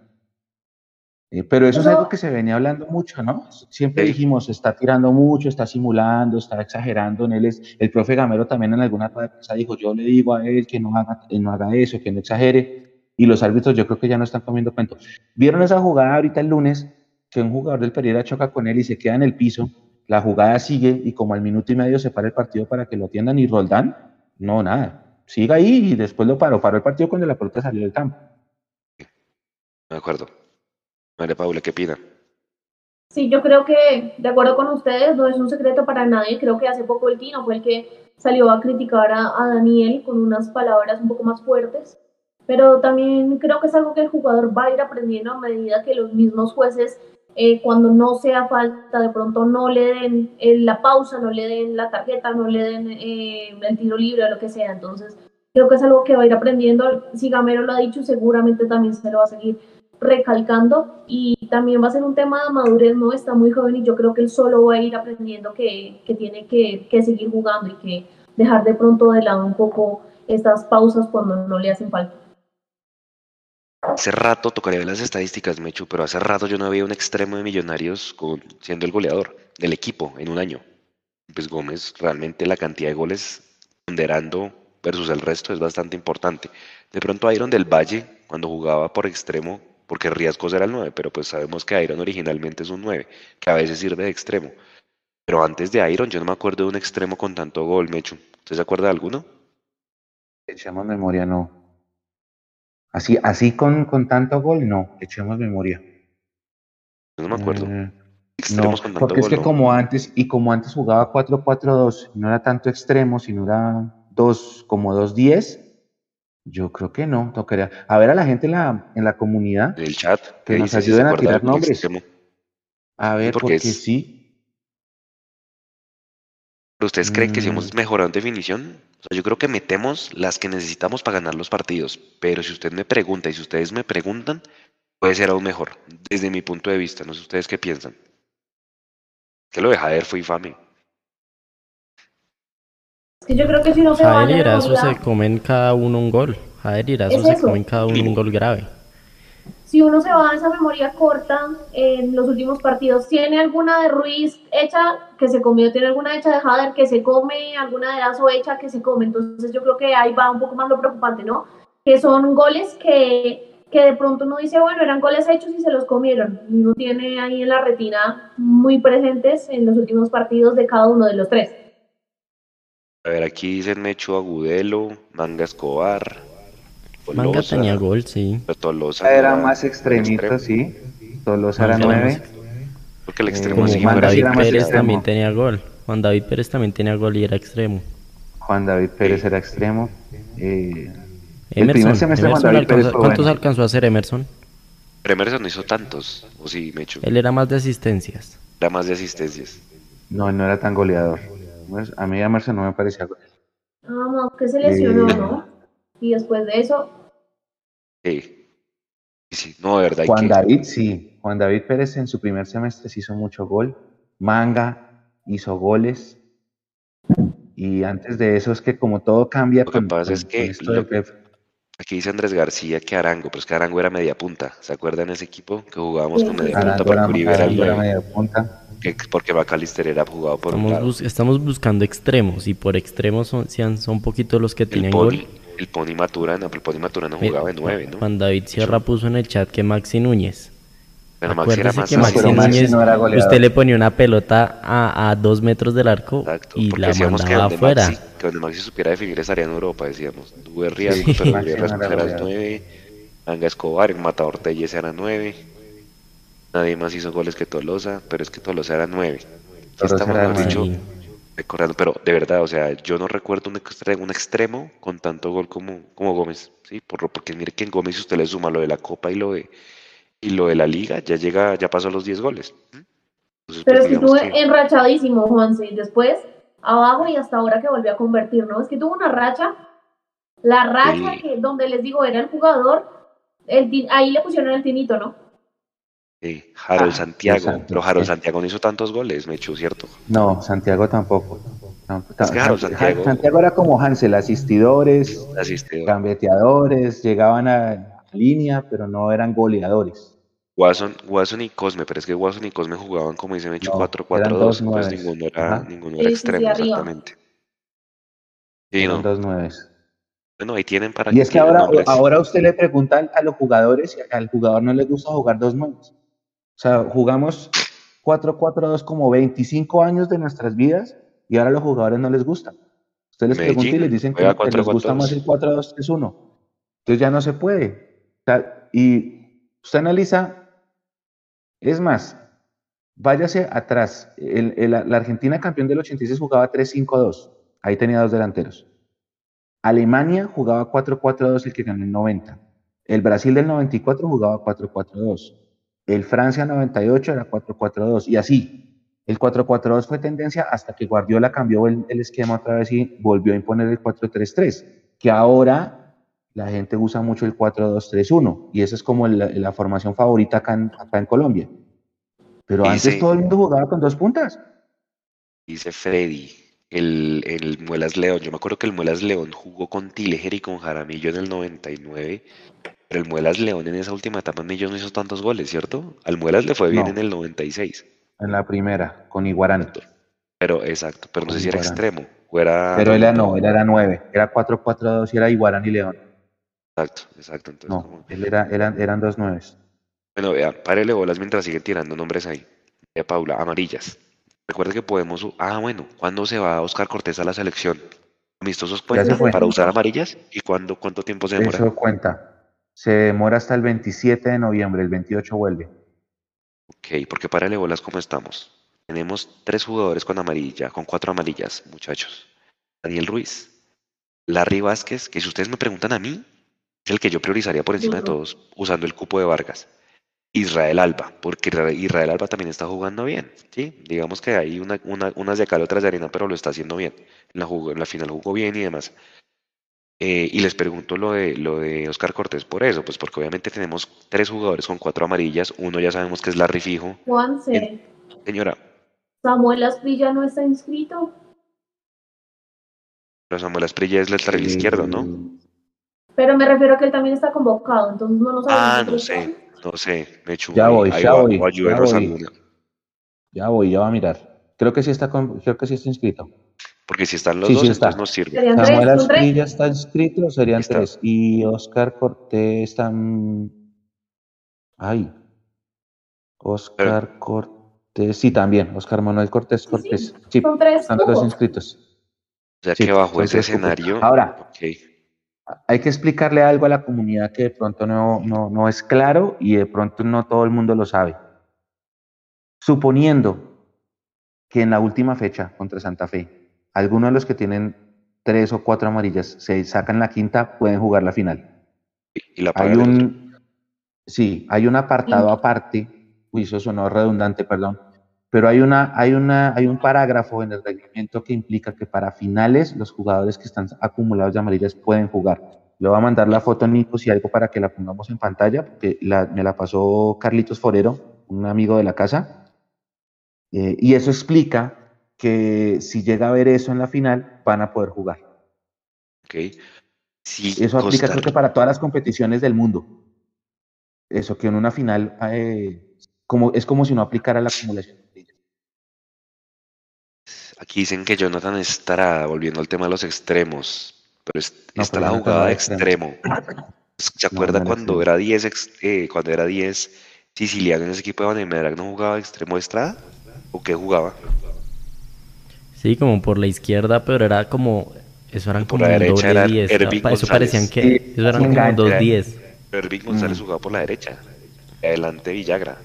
Eh, pero eso es algo que se venía hablando mucho, ¿no? Siempre dijimos, está tirando mucho, está simulando, está exagerando en él. Es, el profe Gamero también en alguna cosa dijo, yo le digo a él que no haga, no haga eso, que no exagere y los árbitros yo creo que ya no están comiendo cuento. ¿Vieron esa jugada ahorita el lunes? Que un jugador del Pereira choca con él y se queda en el piso, la jugada sigue y como al minuto y medio se para el partido para que lo atiendan y Roldán, no, nada, sigue ahí y después lo paró, paró el partido cuando la pelota salió del campo. De acuerdo. María Paula, ¿qué opina? Sí, yo creo que, de acuerdo con ustedes, no es un secreto para nadie. Creo que hace poco el Tino fue el que salió a criticar a Daniel con unas palabras un poco más fuertes pero también creo que es algo que el jugador va a ir aprendiendo a medida que los mismos jueces, eh, cuando no sea falta, de pronto no le den eh, la pausa, no le den la tarjeta, no le den eh, el tiro libre o lo que sea. Entonces, creo que es algo que va a ir aprendiendo. Si Gamero lo ha dicho, seguramente también se lo va a seguir recalcando y también va a ser un tema de madurez, ¿no? Está muy joven y yo creo que él solo va a ir aprendiendo que, que tiene que, que seguir jugando y que dejar de pronto de lado un poco estas pausas cuando no le hacen falta. Hace rato, tocaría ver las estadísticas, Mechu, pero hace rato yo no había un extremo de millonarios siendo el goleador del equipo en un año. Pues Gómez, realmente la cantidad de goles ponderando versus el resto es bastante importante. De pronto Iron del Valle, cuando jugaba por extremo, porque Riascos era el 9, pero pues sabemos que Iron originalmente es un 9, que a veces sirve de extremo. Pero antes de Iron yo no me acuerdo de un extremo con tanto gol, Mechu. ¿Usted se acuerda de alguno? Echamos memoria, no. Así, así con, con tanto gol, no, echemos memoria. No me acuerdo. Eh, no, porque es que como antes, y como antes jugaba 4-4-2, no era tanto extremo, sino era dos, como 2-10, yo creo que no, tocaría. A ver a la gente en la, en la comunidad. el chat. Que nos ayuden a tirar nombres. A ver, porque, sí. ¿Pero ustedes creen que si hemos mm. mejorado en definición? yo creo que metemos las que necesitamos para ganar los partidos. Pero si usted me pregunta y si ustedes me preguntan, puede ser aún mejor, desde mi punto de vista. No sé ustedes qué piensan. Que lo de Jader fue infame. Es que yo creo que si no se Jader y Erazo se comen cada uno un gol. Jader y Erazo se comen cada uno un gol grave si uno se va a esa memoria corta en los últimos partidos, ¿tiene alguna de Ruiz hecha que se comió? ¿Tiene alguna hecha de Hader que se come? ¿Alguna de Lazo hecha que se come? Entonces yo creo que ahí va un poco más lo preocupante, ¿no? Que son goles que, que de pronto uno dice, bueno, eran goles hechos y se los comieron. Y uno tiene ahí en la retina muy presentes en los últimos partidos de cada uno de los tres. A ver, aquí dicen Mecho Agudelo, Manga Escobar, Manga Tolosa, tenía gol, sí. pero Tolosa Era no más extremista, extremo, sí. Tolosa era Manga nueve. Porque el Eh, extremo Como sí Manga Juan sí David era Pérez extremo. también tenía gol. Juan David Pérez también tenía gol y era extremo. Juan David Pérez era extremo. Eh, el Emerson, primer semestre Juan Emerson David Pérez alcanzó- fue ¿Cuántos bueno. alcanzó a hacer Emerson? Pero Emerson no hizo tantos, o sí, Mecho, Él era más de asistencias. era más de asistencias. No, no era tan goleador. A mí Emerson no me parecía goleador. Ah, no, que se lesionó, Eh. ¿no? Y después de eso, Sí, sí, no, de verdad. Juan que- David sí. Juan David Pérez en su primer semestre sí hizo mucho gol. Manga hizo goles. Y antes de eso es que como todo cambia Lo que con, pasa con- es que lo-. Aquí dice Andrés García que Arango, pero es que Arango era media punta. ¿Se acuerdan ese equipo que jugábamos Sí, con media punta Arango Uribe era era media punta. Que- porque McAllister era jugado por un Estamos, lado. bus- estamos buscando extremos y por extremos son, son poquitos los que El tienen gol. El Pony Maturana, pero el Pony Maturana jugaba de nueve, ¿no? Juan David Sierra puso en el chat que Maxi Núñez. Pero Maxi era más que Maxi pero asistencia. Maxi Núñez, no era goleador. usted le ponía una pelota a, a dos metros del arco Exacto, y porque la decíamos que mandaba donde, afuera. Maxi, que donde Maxi supiera definir estaría en Europa, decíamos. Duve Riasco, Sí, pero Maxi Duve no Riasco era era goleador. nueve. Anga Escobar, el Matador Telles era nueve. Nadie más hizo goles que Tolosa, pero es que Tolosa era nueve. Aquí Tolosa estamos, era mejor dicho, Sí. Recordando, pero de verdad, o sea, yo no recuerdo un extremo, un extremo con tanto gol como, como Gómez, ¿sí? Por, lo- porque mire que en Gómez si usted le suma lo de la Copa y lo de, y lo de la Liga, ya llega, ya pasó los 10 goles. Entonces, pero pues, es que estuvo que- enrachadísimo, Juanse. Y después, abajo y hasta ahora que volvió a convertir, ¿no? Es que tuvo una racha. La racha Sí. que, donde les digo, era el jugador, el ahí le pusieron el tinito, ¿no? Sí, Harold Ah, Santiago, pero Harold sí. Santiago no hizo tantos goles, me echó, ¿cierto? No, Santiago tampoco. No, Es que Harold San- Santiago- Santiago era como Hansel, asistidores, Asistido. gambeteadores, llegaban a línea, pero no eran goleadores. Watson, Watson y Cosme, pero es que Watson y Cosme jugaban como dice Mecho No, 4-4-2, eran dos entonces nueves. ninguno era, Ajá. ninguno Sí, era sí, sí, extremo, exactamente. Sí, no. dos nueves. Bueno, ahí tienen para Y es que ahora, nombres. ahora usted le pregunta al- a los jugadores y al jugador no le gusta jugar dos nuevos. O sea, jugamos 4-4-2 como 25 años de nuestras vidas y ahora a los jugadores no les gusta. Usted les pregunta y les dicen que, juega que les gusta 4-4-2. más el 4-2-3-1. Entonces ya no se puede. O sea, y usted analiza, es más, váyase atrás. El- el- la Argentina campeón del 86 jugaba 3-5-2. Ahí tenía dos delanteros. Alemania jugaba 4-4-2, el que ganó en 90. El Brasil del 94 jugaba 4-4-2. El Francia 98 era 4-4-2. Y así. El 4-4-2 fue tendencia hasta que Guardiola cambió el, el esquema otra vez y volvió a imponer el 4-3-3. Que ahora la gente usa mucho el 4-2-3-1. Y esa es como la, la formación favorita acá en, acá en Colombia. Pero antes todo el mundo jugaba con dos puntas. Dice Freddy, el, el Muelas León. Yo me acuerdo que el Muelas León jugó con Tileger y con Jaramillo en el 99, pero el Muelas León en esa última etapa en Millos no hizo tantos goles, ¿cierto? Al Muelas le fue bien No. en el 96, En la primera, con Iguarán. pero exacto, pero no sé si era extremo o era... Pero él era no, él era 9. Era 4-4-2 y era Iguarán y León. Exacto, exacto. Entonces, No, él era, eran, eran dos nueves. Bueno, vea, párele bolas mientras siguen tirando nombres ahí. De Paula, amarillas. Recuerde que podemos... Ah, bueno, ¿cuándo se va Oscar Cortés a la selección? ¿Amistosos cuentan para usar amarillas? ¿Y cuándo, cuánto tiempo se demora? Eso cuenta. Se demora hasta el 27 de noviembre, el 28 vuelve. Ok, porque párale bolas cómo estamos. Tenemos tres jugadores con amarilla, con cuatro amarillas, muchachos. Daniel Ruiz, Larry Vázquez, que si ustedes me preguntan a mí, es el que yo priorizaría por encima de todos, usando el cupo de Vargas. Israel Alba, porque Isra- Israel Alba también está jugando bien, ¿sí? Digamos que hay una, una- unas de cal, otras de arena, pero lo está haciendo bien. En la, en la final jugó bien y demás. Eh, y les pregunto lo de, lo de Oscar Cortés por eso, pues porque obviamente tenemos tres jugadores con cuatro amarillas, uno ya sabemos que es Larry Fijo. Juanse. Señora, Samuel Asprilla no está inscrito. pero Samuel Asprilla es lateral izquierdo, ¿no? Pero me refiero a que él también está convocado, entonces no lo sabemos. Ah, no sé, no sé, me echo Ya voy, ya voy, ya voy. Ya voy, ya va a mirar. Creo que sí está, con- creo que sí está inscrito. Porque si están los Sí, dos, sí está. entonces nos sirve. Samuel. Asprilla está inscrito, serían Está. tres. Y Oscar Cortés está. Ay. Oscar Cortés. Sí, también. Oscar Manuel Cortés Cortés. sí, Sí, son tres están los dos inscritos. O sea Sí, que bajo ese cupos. escenario, Ahora, hay que explicarle algo a la comunidad que de pronto no, no, no es claro y de pronto no todo el mundo lo sabe. Suponiendo que en la última fecha contra Santa Fe, algunos de los que tienen tres o cuatro amarillas se sacan la quinta, pueden jugar la final. Y la Hay un, sí, hay un apartado aparte, uy, eso sonó redundante, perdón, pero hay, una, hay, una, hay un parágrafo en el reglamento que implica que para finales los jugadores que están acumulados de amarillas pueden jugar. Le voy a mandar la foto, Nico, si algo para que la pongamos en pantalla, porque la- me la pasó Carlitos Forero, un amigo de la casa, eh, y eso explica que si llega a ver eso en la final, van a poder jugar. Ok. Si Eso aplica creo que para todas las competiciones del mundo. Eso que en una final eh, como, es como si no aplicara la acumulación. Aquí dicen que Jonathan estará volviendo al tema de los extremos, pero es- No, está pero la jugada no de extremo. extremo. ¿Se acuerda no era cuando era 10 ex- eh, cuando era 10 siciliano en ese equipo de Vanemedrag no jugaba de extremo de Estrada? ¿O qué jugaba? Sí, como por la izquierda, pero era como. Eso eran Por como la derecha doble era 10. Erving pa- Eso González. parecían que. Sí, Eso eran como dos era. 10. Erving González Mm. jugaba por la derecha. Adelante Villagra.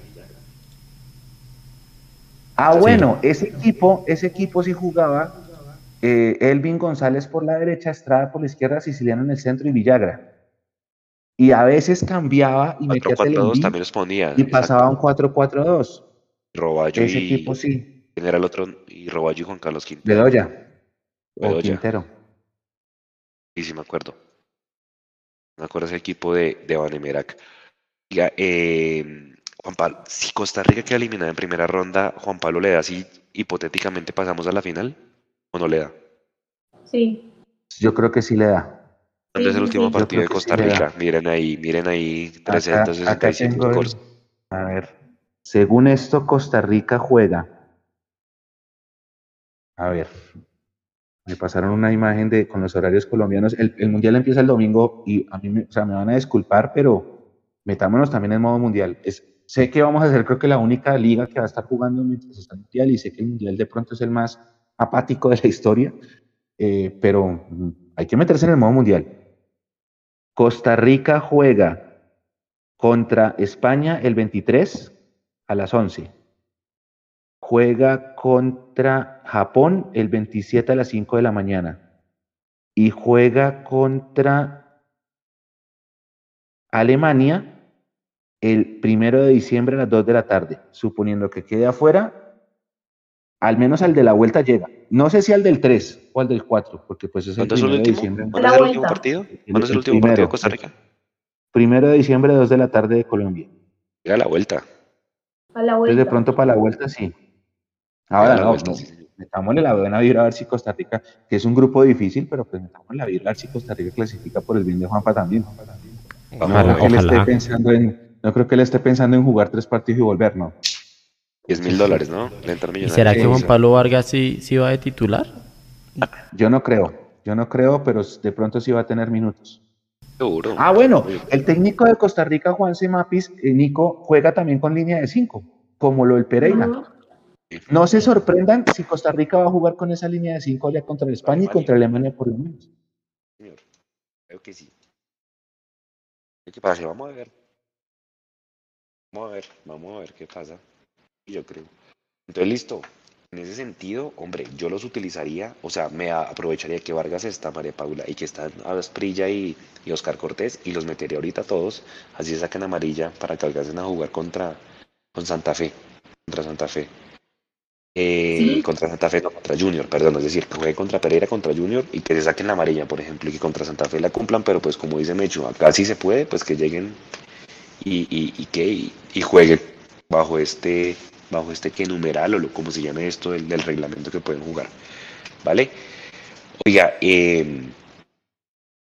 Ah, Sí. bueno, ese equipo, ese equipo sí jugaba eh, Elvin González por la derecha, Estrada por la izquierda, Siciliano en el centro y Villagra. Y a veces cambiaba y metía 4-4-2 Telendín también los ponía. y pasaba un 4-4-2. Roballo Ese y equipo sí, ¿quién era el otro? Y Roballo y Juan Carlos Quintero. Bedoya o Bedoya. Quintero. Sí, sí me acuerdo. Me acuerdo ese equipo de, de Vanemerac. Oiga, eh, Juan Pablo, si Costa Rica queda eliminada en primera ronda, Juan Pablo le da si hipotéticamente pasamos a la final o no le da. Sí. Yo creo que sí le da. ¿Cuándo es el último sí. Partido de Costa sí. Rica? Miren ahí, miren ahí, Acá, acá 365 tengo. A ver, según esto, Costa Rica juega. A ver, me pasaron una imagen de con los horarios colombianos. El, mundial empieza el domingo y a mí, me, o sea, me van a disculpar, pero metámonos también en modo mundial. Es, sé que vamos a ser, creo que la única liga que va a estar jugando mientras está el mundial y sé que el mundial de pronto es el más apático de la historia, eh, pero hay que meterse en el modo mundial. Costa Rica juega contra España el 23 a las 11. Juega contra Japón el 27 a las 5 de la mañana. Y juega contra Alemania el primero de diciembre a las 2 de la tarde. Suponiendo que quede afuera, al menos al de la vuelta llega. No sé si al del 3 o al del 4, porque pues es el ¿Cuándo es el primero de último? diciembre. ¿Cuándo La es el último vuelta. partido? ¿Cuándo es el el último partido de. Costa Rica? Primero de diciembre, 2 de la tarde de Colombia. Llega la vuelta. A la Entonces vuelta. de pronto para la vuelta sí. Ahora la no, vuelta, no, sí, señor. metámosle la buena vibra a ver si Costa Rica, que es un grupo difícil, pero pues metámosle la vibra a ver si Costa Rica clasifica por el bien de Juanpa también. Vamos No creo ver. que él esté Ojalá. pensando en, no creo que él esté pensando en jugar tres partidos y volver, no. 10 mil dólares, ¿no? ¿Y será que Juan. Pablo Vargas sí, sí va de titular? Yo no creo, yo no creo, pero de pronto sí va a tener minutos. Seguro. Ah, bueno, el técnico de Costa Rica, Juan Semapis, eh, Nico, juega también con línea de cinco, como lo del Pereira. No se sorprendan si Costa Rica va a jugar con esa línea de cinco ya contra España y contra Alemania por lo menos. señor. Creo que sí. Vamos a ver. Vamos a ver, vamos a ver qué pasa. Yo creo. Entonces, listo. En ese sentido, hombre, yo los utilizaría, o sea, me aprovecharía que Vargas está, María Paula, y que están Asprilla y, y Oscar Cortés, y los metería ahorita todos, así sacan amarilla para que alcancen a jugar contra con Santa Fe. Contra Santa Fe. Eh. Contra Santa Fe, no, contra Junior, perdón, es decir, que juegue contra Pereira, contra Junior y que se saquen la amarilla, por ejemplo, y que contra Santa Fe la cumplan, pero pues como dice Mecho, acá sí se puede, pues que lleguen y, y, y que y, jueguen bajo este, bajo este que numeral o lo, como se llame esto del, del reglamento que pueden jugar, ¿vale? Oiga, eh,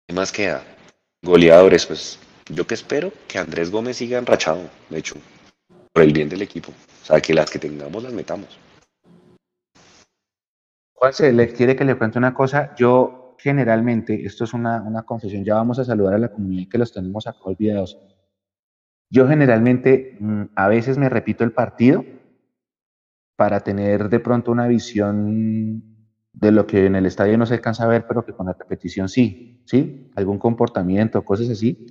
¿qué más queda? Goleadores, pues yo que espero que Andrés Gómez siga enrachado, de por el bien del equipo, o sea, que las que tengamos las metamos. Juanse, le quiere que le cuente una cosa. Yo generalmente, esto es una, una confesión, ya vamos a saludar a la comunidad que los tenemos acá olvidados. Yo generalmente mm, a veces me repito el partido para tener de pronto una visión de lo que en el estadio no se alcanza a ver, pero que con la repetición sí. ¿sí? Algún comportamiento, cosas así.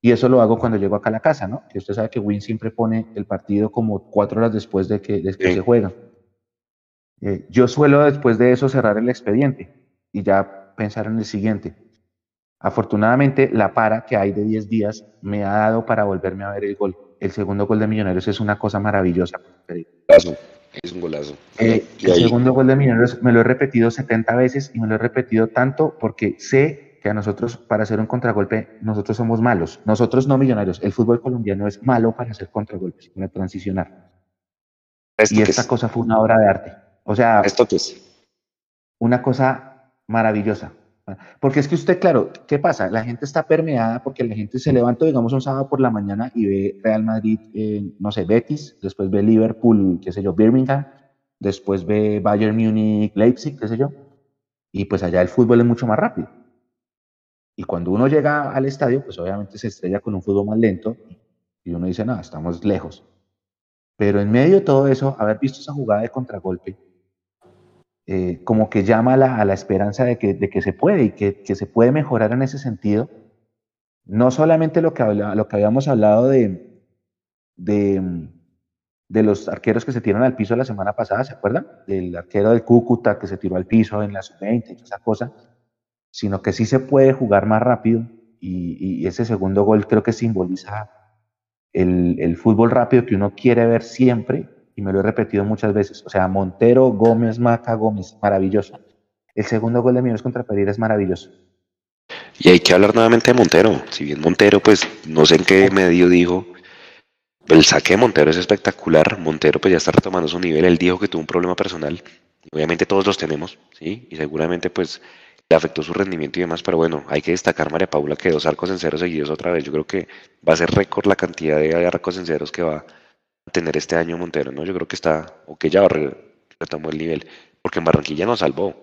Y eso lo hago cuando llego acá a la casa, ¿no? Que usted sabe que Win siempre pone el partido como cuatro horas después de que, de que se juega. Eh, yo suelo después de eso cerrar el expediente y ya pensar en el siguiente. Afortunadamente, la para que hay de 10 días me ha dado para volverme a ver el gol. El segundo gol de Millonarios es una cosa maravillosa. Es un golazo. Eh, el segundo gol de Millonarios me lo he repetido 70 veces y me lo he repetido tanto porque sé que a nosotros, para hacer un contragolpe, nosotros somos malos. Nosotros no Millonarios. El fútbol colombiano es malo para hacer contragolpes, para transicionar. Y esta cosa fue una obra de arte. O sea, ¿Esto es? una cosa maravillosa. Porque es que usted, claro, ¿qué pasa? La gente está permeada porque la gente se levanta, digamos, un sábado por la mañana y ve Real Madrid, no sé, Betis, después ve Liverpool, qué sé yo, Birmingham, después ve Bayern Munich, Leipzig, qué sé yo, y pues allá el fútbol es mucho más rápido. Y cuando uno llega al estadio, pues obviamente se estrella con un fútbol más lento y uno dice, no, estamos lejos. Pero en medio de todo eso, haber visto esa jugada de contragolpe, eh, como que llama a la, esperanza de que, se puede y que, se puede mejorar en ese sentido. No solamente lo que, que habíamos hablado de, de, los arqueros que se tiran al piso la semana pasada, ¿se acuerdan? Del arquero del Cúcuta que se tiró al piso en la sub-20 y esa cosa, sino que sí se puede jugar más rápido y, ese segundo gol creo que simboliza el fútbol rápido que uno quiere ver siempre y me lo he repetido muchas veces. O sea, Montero, Gómez, Maca, Gómez, maravilloso. El segundo gol de Millonarios contra Pereira es maravilloso. Y hay que hablar nuevamente de Montero. Si bien Montero, pues no sé en qué medio dijo, el saque de Montero es espectacular. Montero pues ya está retomando su nivel. Él dijo que tuvo un problema personal. Obviamente todos los tenemos, ¿sí? Y seguramente pues le afectó su rendimiento y demás, pero bueno, hay que destacar María Paula que dos arcos en cero seguidos otra vez. Yo creo que va a ser récord la cantidad de arcos en ceros que va tener este año Montero, ¿no? Yo creo que está, o que ya retomó el nivel, porque en Barranquilla nos salvó.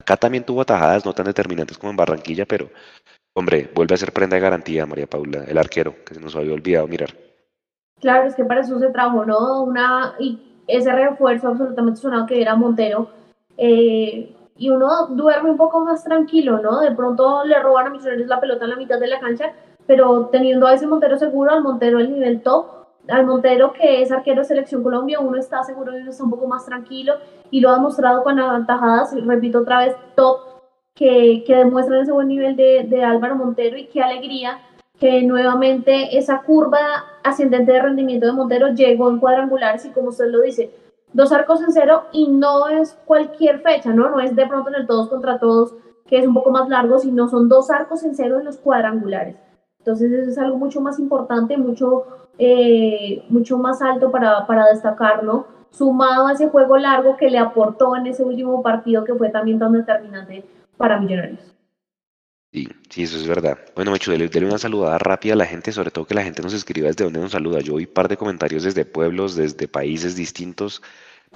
Acá también tuvo atajadas no tan determinantes como en Barranquilla, pero, hombre, vuelve a ser prenda de garantía María Paula, el arquero, que se nos había olvidado mirar. Claro, es que para eso se trajo, ¿no? Una, y ese refuerzo absolutamente sonado que era Montero, eh, y uno duerme un poco más tranquilo, ¿no? De pronto le roban a Misioneros la pelota en la mitad de la cancha, pero teniendo a ese Montero seguro, al Montero el nivel top, al Montero, que es arquero de Selección Colombia, uno está seguro y uno está un poco más tranquilo y lo ha mostrado con avantajadas, repito otra vez, top, que, que demuestran ese buen nivel de, de, Álvaro Montero y qué alegría que nuevamente esa curva ascendente de rendimiento de Montero llegó en cuadrangulares y como usted lo dice, dos arcos en cero y no es cualquier fecha, ¿no? No es de pronto en el todos contra todos, que es un poco más largo, sino son dos arcos en cero en los cuadrangulares. Entonces eso es algo mucho más importante, mucho eh, mucho más alto para, para destacarlo, sumado a ese juego largo que le aportó en ese último partido que fue también tan determinante para Millonarios. Sí, sí, eso es verdad. Bueno, Mechu, dele, una saludada rápida a la gente, sobre todo que la gente nos escriba desde donde nos saluda. Yo vi un par de comentarios desde pueblos, desde países distintos.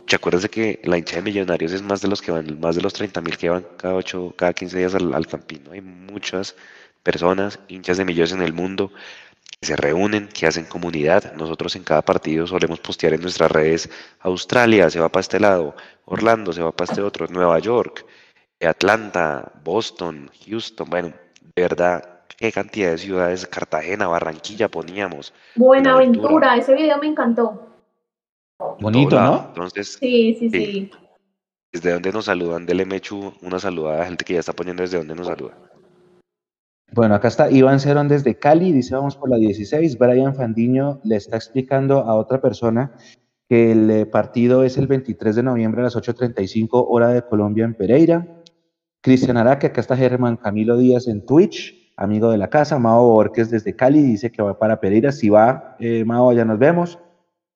¿Te acuerdas que la hincha de Millonarios es más de los que van, más de los 30 mil que van cada 8, cada 15 días al, al campino? Hay muchas personas, hinchas de millones en el mundo que se reúnen, que hacen comunidad. Nosotros en cada partido solemos postear en nuestras redes Australia se va para este lado, Orlando se va para este otro, Nueva York, Atlanta, Boston, Houston, bueno, de verdad, qué cantidad de ciudades, Cartagena, Barranquilla poníamos. Buenaventura, ese video me encantó. Bonito, ¿no? Entonces, sí, sí, sí. ¿Desde dónde nos saludan? Dele Mechu una saludada a la gente que ya está poniendo desde dónde nos saluda. Bueno, acá está Iván Cerón desde Cali, dice vamos por la 16. Brian Fandiño le está explicando a otra persona que el eh, partido es el 23 de noviembre a las 8.35 hora de Colombia en Pereira. Cristian Araque, acá está Germán Camilo Díaz en Twitch, amigo de la casa. Mao Borges desde Cali dice que va para Pereira. Si va, eh, Mao, ya nos vemos.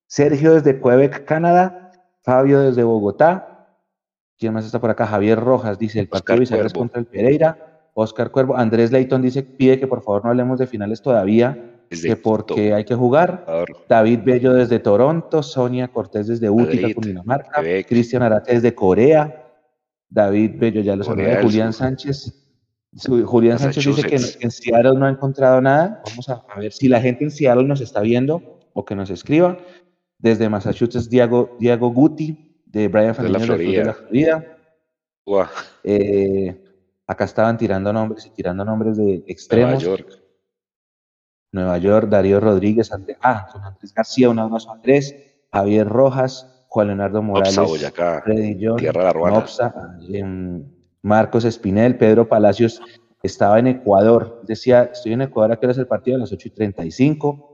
Sergio desde Quebec, Canadá. Fabio desde Bogotá. ¿Quién más está por acá? Javier Rojas dice el partido es contra el Pereira. Oscar Cuervo, Andrés Leighton dice, pide que por favor no hablemos de finales todavía, que porque hay que jugar. David Bello desde Toronto, Sonia Cortés desde Útica, Cundinamarca, Cristian Arate desde Corea, David Bello ya lo sabía, Julián Sánchez. Julián Sánchez dice que en, Seattle no ha encontrado nada. Vamos a, ver si la gente en Seattle nos está viendo o que nos escriba. Desde Massachusetts, Diego, Diego Guti, de Brian Fernandez de la Florida. Wow. Eh, Acá estaban tirando nombres y tirando nombres de extremos. Nueva York. Nueva York, Darío Rodríguez, Andrés, ah, Andrés García, un abrazo a Andrés, Javier Rojas, Juan Leonardo Morales, Freddy John, Tierra em, Marcos Espinel, Pedro Palacios estaba en Ecuador, decía, estoy en Ecuador, ¿a qué hora es el partido? A las 8 y 35.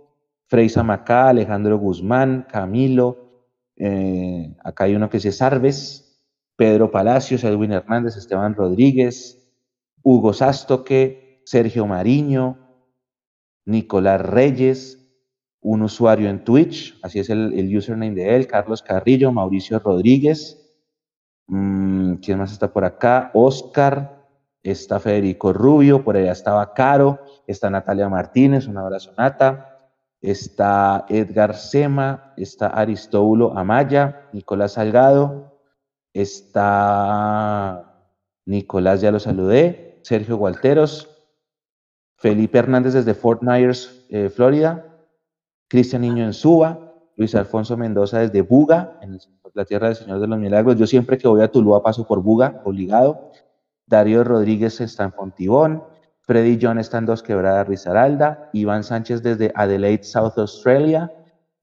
Freisa Macá, Alejandro Guzmán, Camilo, eh, acá hay uno que dice Sarves, Pedro Palacios, Edwin Hernández, Esteban Rodríguez, Hugo Sastoque, Sergio Mariño, Nicolás Reyes, un usuario en Twitch, así es el, username de él, Carlos Carrillo, Mauricio Rodríguez, mm, ¿quién más está por acá? Oscar, está Federico Rubio, por allá estaba Caro, está Natalia Martínez, un abrazo Nata, está Edgar Sema, está Aristóbulo Amaya, Nicolás Salgado, está Nicolás, ya lo saludé, Sergio Gualteros, Felipe Hernández desde Fort Myers, eh, Florida, Cristian Niño en Suba, Luis Alfonso Mendoza desde Buga, en la tierra del Señor de los Milagros. Yo siempre que voy a Tuluá paso por Buga, obligado. Darío Rodríguez está en Pontibón, Freddy John está en Dos Quebradas, Rizaralda, Iván Sánchez desde Adelaide, South Australia,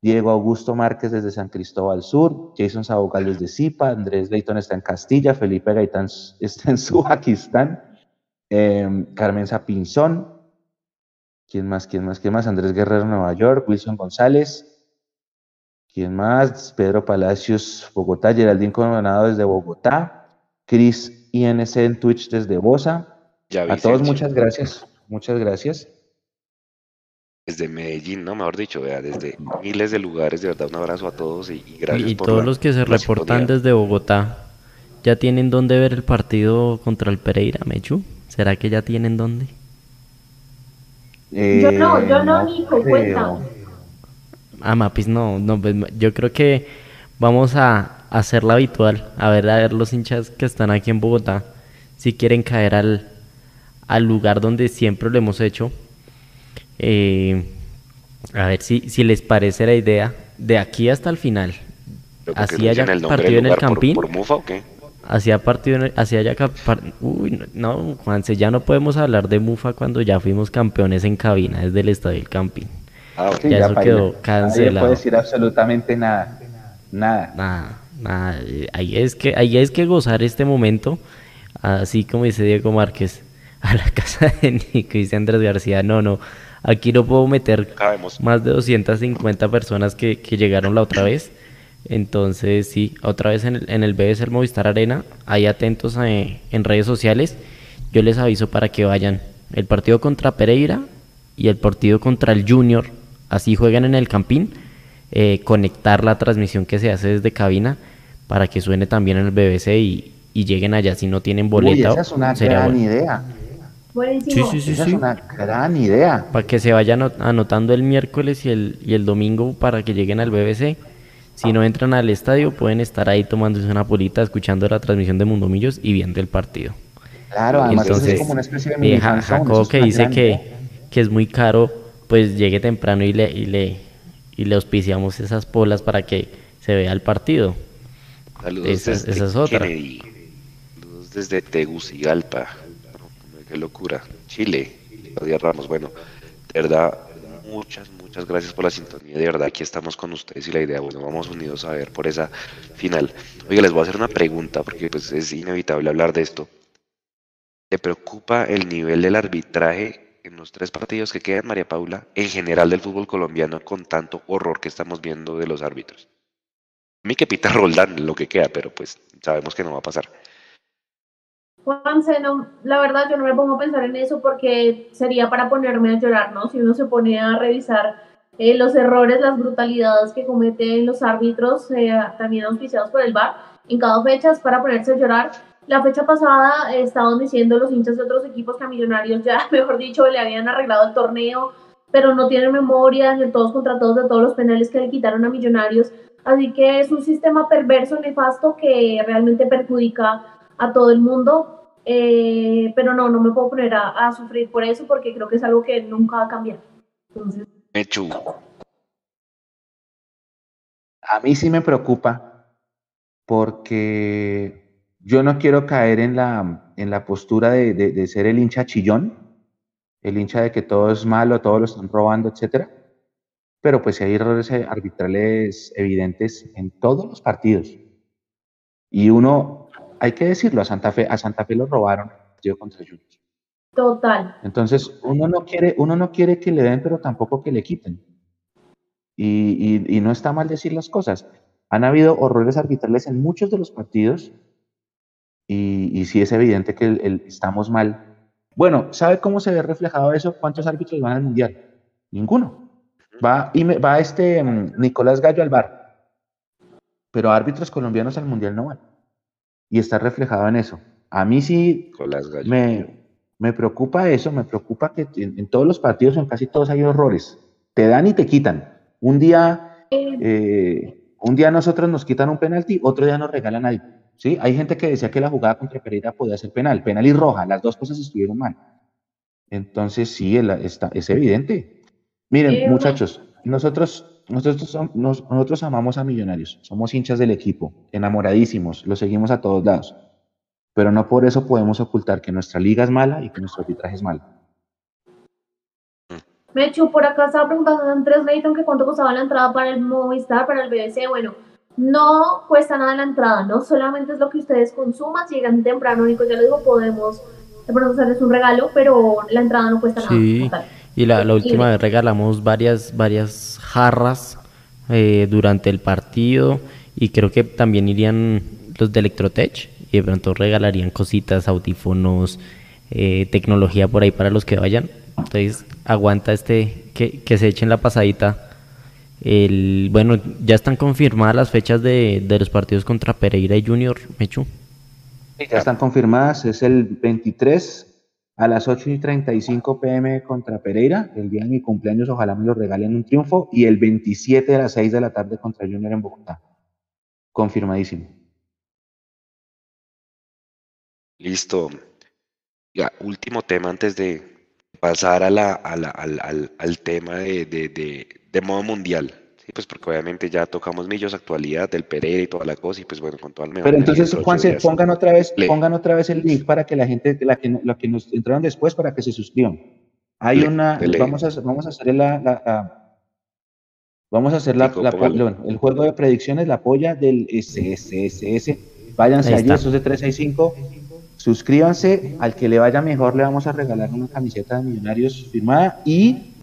Diego Augusto Márquez desde San Cristóbal Sur, Jason Sabogal desde Zipa, Andrés Leighton está en Castilla, Felipe Gaitán está en Sujakistán, eh, Carmen Zapinzón, ¿Quién más? ¿Quién más? ¿Quién más? Andrés Guerrero, Nueva York. Wilson González. ¿Quién más? Pedro Palacios, Bogotá. Geraldín Coronado desde Bogotá. Chris INC en Twitch desde Bosa. a todos muchas gracias. Muchas gracias. Desde Medellín, ¿no? Mejor dicho, vea, desde miles de lugares, de verdad, un abrazo a todos y, gracias y todos los que se reportan desde Bogotá, ¿ya tienen dónde ver el partido contra el Pereira, Mechu? ¿Será que ya tienen dónde? yo no, yo no, eh, Nico, cuenta. Ah, Mapis, no, no, pues, yo creo que vamos a hacerla habitual, a ver, a ver los hinchas que están aquí en Bogotá, si quieren caer al, al lugar donde siempre lo hemos hecho. Eh, a ver si, si les parece la idea de aquí hasta el final. Así haya partido en el Campín. ¿Por, Mufa o qué? Hacía partido, hacia allá, uy, no, Juanse, ya no podemos hablar de Mufa cuando ya fuimos campeones en cabina desde el Estadio del Camping. Ah, ya, eso quedó cancelado. No puede decir absolutamente nada, nada. Nada, nada. Ahí es que, ahí es que gozar este momento, así como dice Diego Márquez, a la casa de Nico y dice Andrés García, no, no, aquí no puedo meter más de 250 personas que, que llegaron la otra vez. Entonces, sí, otra vez en el, en el Movistar Arena, ahí atentos eh, en redes sociales. Yo les aviso para que vayan. El partido contra Pereira y el partido contra el Junior, así juegan en el Campín. Eh, conectar la transmisión que se hace desde cabina para que suene también en el BBC y, lleguen allá si no tienen boleta. esa es una gran idea. Buenísimo. Sí, sí, sí, esa es una gran idea. Para que se vayan anotando el miércoles y el, y el domingo para que lleguen al BBC si no entran al estadio, pueden estar ahí tomándose una polita, escuchando la transmisión de Mundo Millos y viendo el partido. Claro, además es como una especie de eh, Jacobo que dice que, que, es muy caro, pues llegue temprano y le, y le, y le auspiciamos esas polas para que se vea el partido. Saludos esa, desde esa es otra. Saludos desde Tegucigalpa. Qué locura. Chile. Claudia Ramos. Bueno, de verdad, muchas, muchas gracias por la sintonía. De verdad, aquí estamos con ustedes y la idea, bueno, vamos unidos a ver por esa final. Oiga, les voy a hacer una pregunta porque pues es inevitable hablar de esto. ¿Le preocupa el nivel del arbitraje en los tres partidos que quedan, María Paula, en general del fútbol colombiano con tanto horror que estamos viendo de los árbitros? A mí que pita Roldán lo que queda, pero pues sabemos que no va a pasar. Juanse, no, la verdad yo no me pongo a pensar en eso porque sería para ponerme a llorar, ¿no? Si uno se pone a revisar eh, los errores, las brutalidades que cometen los árbitros, eh, también auspiciados por el VAR, en cada fecha es para ponerse a llorar. La fecha pasada eh, estaban diciendo los hinchas de otros equipos que a Millonarios ya, mejor dicho, le habían arreglado el torneo, pero no tienen memoria de todos contra todos de todos los penales que le quitaron a Millonarios. Así que es un sistema perverso, nefasto, que realmente perjudica a todo el mundo. Eh, pero no, no me puedo poner a, sufrir por eso porque creo que es algo que nunca va a cambiar. Entonces... A mí sí me preocupa porque yo no quiero caer en la en la postura de, de, ser el hincha chillón, el hincha de que todo es malo, todos lo están robando, etcétera. Pero pues hay errores arbitrales evidentes en todos los partidos. Y uno, hay que decirlo, a Santa Fe, a Santa Fe lo robaron el partido contra Junior. Total. Entonces, uno no quiere, uno no quiere que le den, pero tampoco que le quiten. Y, y, no está mal decir las cosas. Han habido horrores arbitrales en muchos de los partidos y, y sí es evidente que el, estamos mal. Bueno, ¿sabe cómo se ve reflejado eso? ¿Cuántos árbitros van al Mundial? Ninguno. Va, y me, va este mm, Nicolás Gallo al bar, pero árbitros colombianos al Mundial no van. Y está reflejado en eso. A mí sí me, me preocupa eso, me preocupa que en, todos los partidos, en casi todos hay horrores. Te dan y te quitan. Un día, eh, un día nosotros nos quitan un penalti, otro día nos regalan algo. ¿sí? Hay gente que decía que la jugada contra Pereira podía ser penal, penal y roja, las dos cosas estuvieron mal. Entonces sí, está, es evidente. Miren, muchachos, nosotros, nosotros, nosotros amamos a Millonarios, somos hinchas del equipo, enamoradísimos, lo seguimos a todos lados pero no por eso podemos ocultar que nuestra liga es mala y que nuestro arbitraje es malo. Mechu, por acá estaba preguntando a Andrés Leighton que cuánto costaba la entrada para el Movistar, para el BBC. Bueno, no cuesta nada la entrada, ¿no? Solamente es lo que ustedes consuman. Si llegan temprano, Nico, ya lo digo, podemos de pronto hacerles un regalo, pero la entrada no cuesta sí. nada. Y la, última vez regalamos varias, varias jarras eh, durante el partido y creo que también irían los de Electrotech y de pronto regalarían cositas, audífonos, eh, tecnología por ahí para los que vayan. Entonces, aguanta este, que, que se echen la pasadita. El, bueno, ya están confirmadas las fechas de, de los partidos contra Pereira y Junior, Mechu. ya están confirmadas, es el 23 a las 8 y 35 pm contra Pereira, el día de mi cumpleaños, ojalá me lo regalen un triunfo, y el 27 a las 6 de la tarde contra Junior en Bogotá. Confirmadísimo. Listo. Ya, último tema antes de pasar a la, al, al, tema de, de, modo mundial. Sí, pues porque obviamente ya tocamos millos, actualidad del Pereira y toda la cosa, y pues bueno, con todo el mejor. Pero entonces, Juanse, pongan otra vez, pongan otra vez el link para que la gente, la que, la que nos entraron después, para que se suscriban. Hay una, vamos a, vamos a hacer la, vamos a hacer la, el juego de predicciones, la polla del SSSS. Váyanse allí, esos de 365 Suscríbanse, al que le vaya mejor le vamos a regalar una camiseta de Millonarios firmada y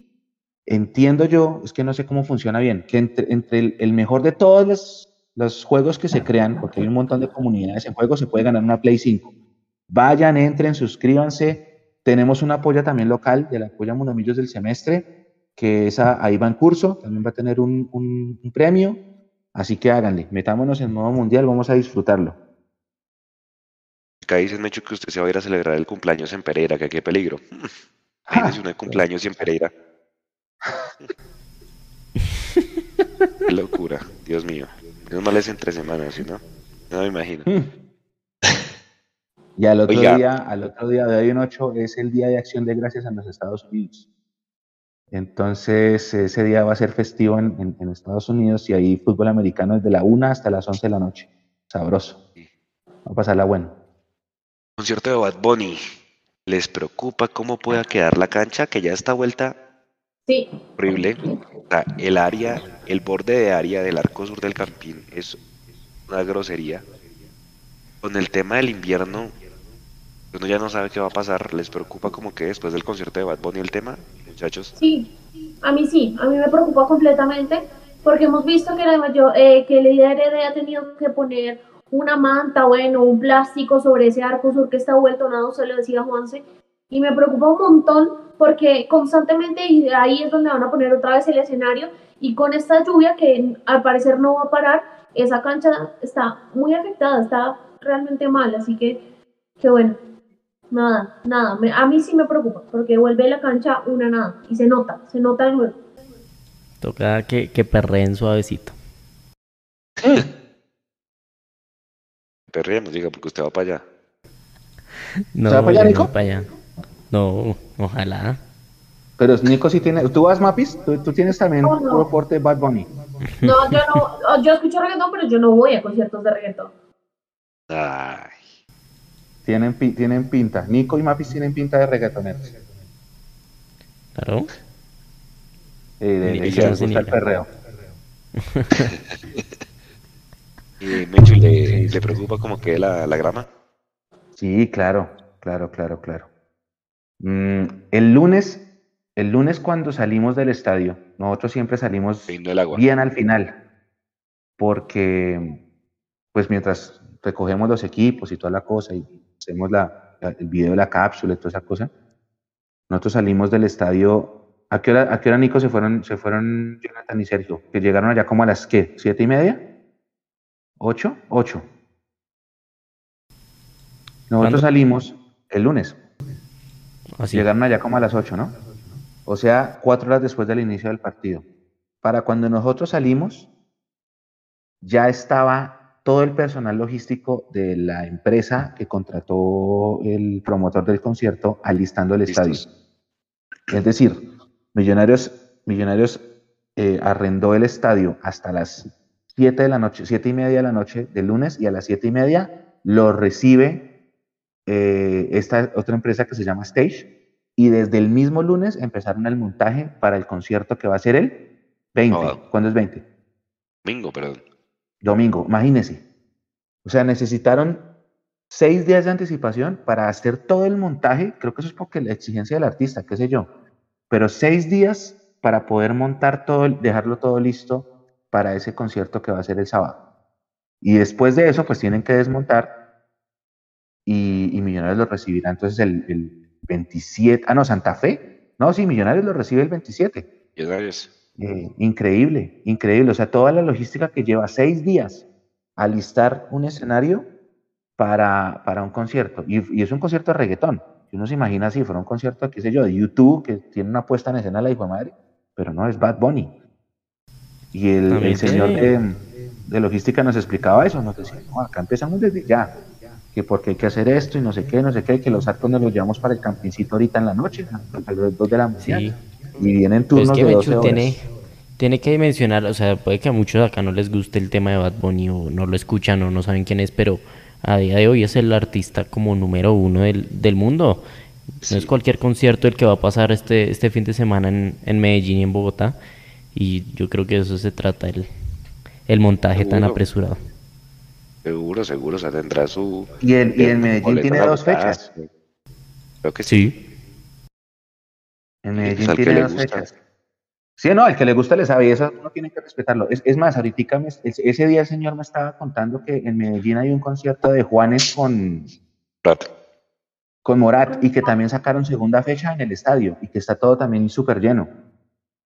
entiendo yo, es que no sé cómo funciona bien, que entre, el, mejor de todos los, juegos que se crean, porque hay un montón de comunidades en juego, se puede ganar una Play 5. Vayan, entren, suscríbanse. Tenemos una apoya también local de la apoya Monomillos del semestre, que esa ahí va en curso, también va a tener un, un premio. Así que háganle, metámonos en modo mundial, vamos a disfrutarlo. Acá dicen, Mecho, que usted se va a ir a celebrar el cumpleaños en Pereira, que qué peligro. Imagínese un cumpleaños en Pereira. Qué locura, Dios mío. Menos mal es entre semanas, ¿no? No me imagino. Y al otro día, al otro día de hoy en 8 es el Día de Acción de Gracias en los Estados Unidos. Entonces, ese día va a ser festivo en, en, Estados Unidos y ahí fútbol americano desde la 1 hasta las 11 de la noche. Sabroso. Va a pasarla bueno concierto de Bad Bunny, ¿les preocupa cómo pueda quedar la cancha? Que ya está vuelta sí. horrible. el área, el borde de área del arco sur del Campín es una grosería. Con el tema del invierno, uno ya no sabe qué va a pasar. ¿Les preocupa como que después del concierto de Bad Bunny el tema, muchachos? Sí, a mí sí, a mí me preocupa completamente porque hemos visto que la mayor, eh, que el líder ha tenido que poner una manta, bueno, un plástico sobre ese arco sur que está vuelto nada, se lo decía Juanse, y me preocupa un montón porque constantemente y ahí es donde van a poner otra vez el escenario y con esta lluvia que al parecer no va a parar, esa cancha está muy afectada, está realmente mal, así que, que bueno, nada, nada, a mí sí me preocupa porque vuelve la cancha una nada y se nota, se nota de nuevo. Toca que, que perreen suavecito. perreemos, diga, porque usted va para allá. No, ¿Se va para allá, Nico? No, para allá. No, ojalá. Pero Nico sí tiene. ¿Tú vas, Mapis? ¿Tú, tienes también un reporte de Bad Bunny? No, yo no. Yo escucho reggaetón, pero yo no voy a conciertos de reggaetón. Ay. Tienen, tienen pinta. Nico y Mapis tienen pinta de reggaetoneros. Claro. Eh, de, de, les gusta el perreo. ¿Y Mechu le, le preocupa como que la, la grama? Sí, claro, claro, claro, claro. Mm, el lunes, el lunes cuando salimos del estadio, nosotros siempre salimos bien al final, porque pues mientras recogemos los equipos y toda la cosa y hacemos la, el video de la cápsula y toda esa cosa, nosotros salimos del estadio. ¿A qué hora, a qué hora Nico se fueron, se fueron Jonathan y Sergio? Que llegaron allá como a las qué, siete y media, ocho, ocho. Nosotros salimos el lunes. Así. Llegaron allá como a las 8, ¿no? O sea, cuatro horas después del inicio del partido. Para cuando nosotros salimos, ya estaba todo el personal logístico de la empresa que contrató el promotor del concierto alistando el estadio. Es decir, Millonarios, Millonarios eh, arrendó el estadio hasta las 7 de la noche, siete y media de la noche del lunes y a las siete y media lo recibe eh, esta otra empresa que se llama Stage, y desde el mismo lunes empezaron el montaje para el concierto que va a ser el 20. ¿Cuándo es 20? Domingo, perdón. Domingo, imagínense. O sea, necesitaron seis días de anticipación para hacer todo el montaje. Creo que eso es porque la exigencia del artista, qué sé yo. Pero seis días para poder montar todo, dejarlo todo listo para ese concierto que va a ser el sábado. Y después de eso, pues tienen que desmontar y, Millonarios lo recibirá entonces el, 27. Ah, no, Santa Fe. No, sí, Millonarios lo recibe el 27. Millonarios. Eh, increíble, increíble. O sea, toda la logística que lleva seis días a listar un escenario para, para un concierto. Y, es un concierto de reggaetón. Si uno se imagina si fuera un concierto, qué sé yo, de YouTube, que tiene una puesta en escena la hijo de madre, pero no, es Bad Bunny. Y el, señor de, de, logística nos explicaba eso, nos decía, no, acá empezamos desde ya que porque hay que hacer esto y no sé qué, no sé qué, que los actos nos los llevamos para el campincito ahorita en la noche, a las 2 de la mañana. Y vienen turnos de 12 Tiene, tiene que mencionar, o sea, puede que a muchos acá no les guste el tema de Bad Bunny o no lo escuchan o no saben quién es, pero a día de hoy es el artista como número uno del, del mundo. No es cualquier concierto el que va a pasar este, este fin de semana en, en Medellín y en Bogotá. Y yo creo que de eso se trata el, el montaje tan apresurado. Seguro, seguro, o sea, tendrá su... ¿Y el, y Medellín tiene dos fechas? Creo que sí. En Medellín tiene dos fechas. Sí, no, el que le gusta le sabe, y eso uno tiene que respetarlo. Es, es más, ahorita ese día el señor me estaba contando que en Medellín hay un concierto de Juanes con... Morat. Con Morat, y que también sacaron segunda fecha en el estadio, y que está todo también súper lleno.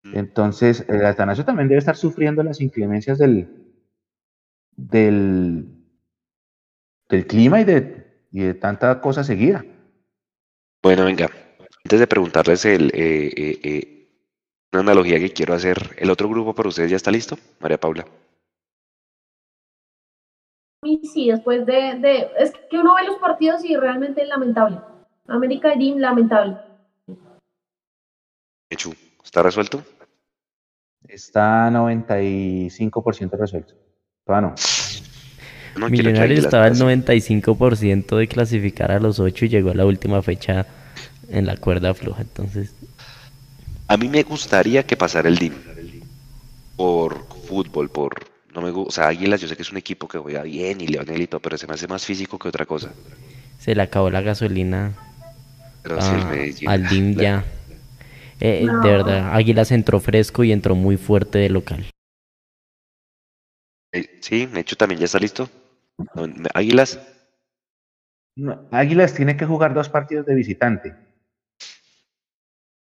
Mm. Entonces, el Atanasio también debe estar sufriendo las inclemencias del, del, del clima y de, y de tanta cosa seguida. Bueno, venga, antes de preguntarles el, eh, eh, eh, una analogía que quiero hacer, ¿el otro grupo para ustedes ya está listo? María Paula. Sí, después de, de, Es que uno ve los partidos y realmente es lamentable. América Jim, lamentable. Hecho, ¿está resuelto? Está 95% resuelto. Bueno. Millonarios estaba el 95% de clasificar a los 8 y llegó a la última fecha en la cuerda floja, entonces... A mí me gustaría que pasara el DIM por fútbol, por... No me gusta, o sea, Águilas yo sé que es un equipo que juega bien y Leonelito, pero se me hace más físico que otra cosa. Se le acabó la gasolina al DIM ya. Eh, de verdad, Águilas entró fresco y entró muy fuerte de local. Eh, sí, de hecho también ya está listo. Águilas. Águilas tiene que jugar dos partidos de visitante.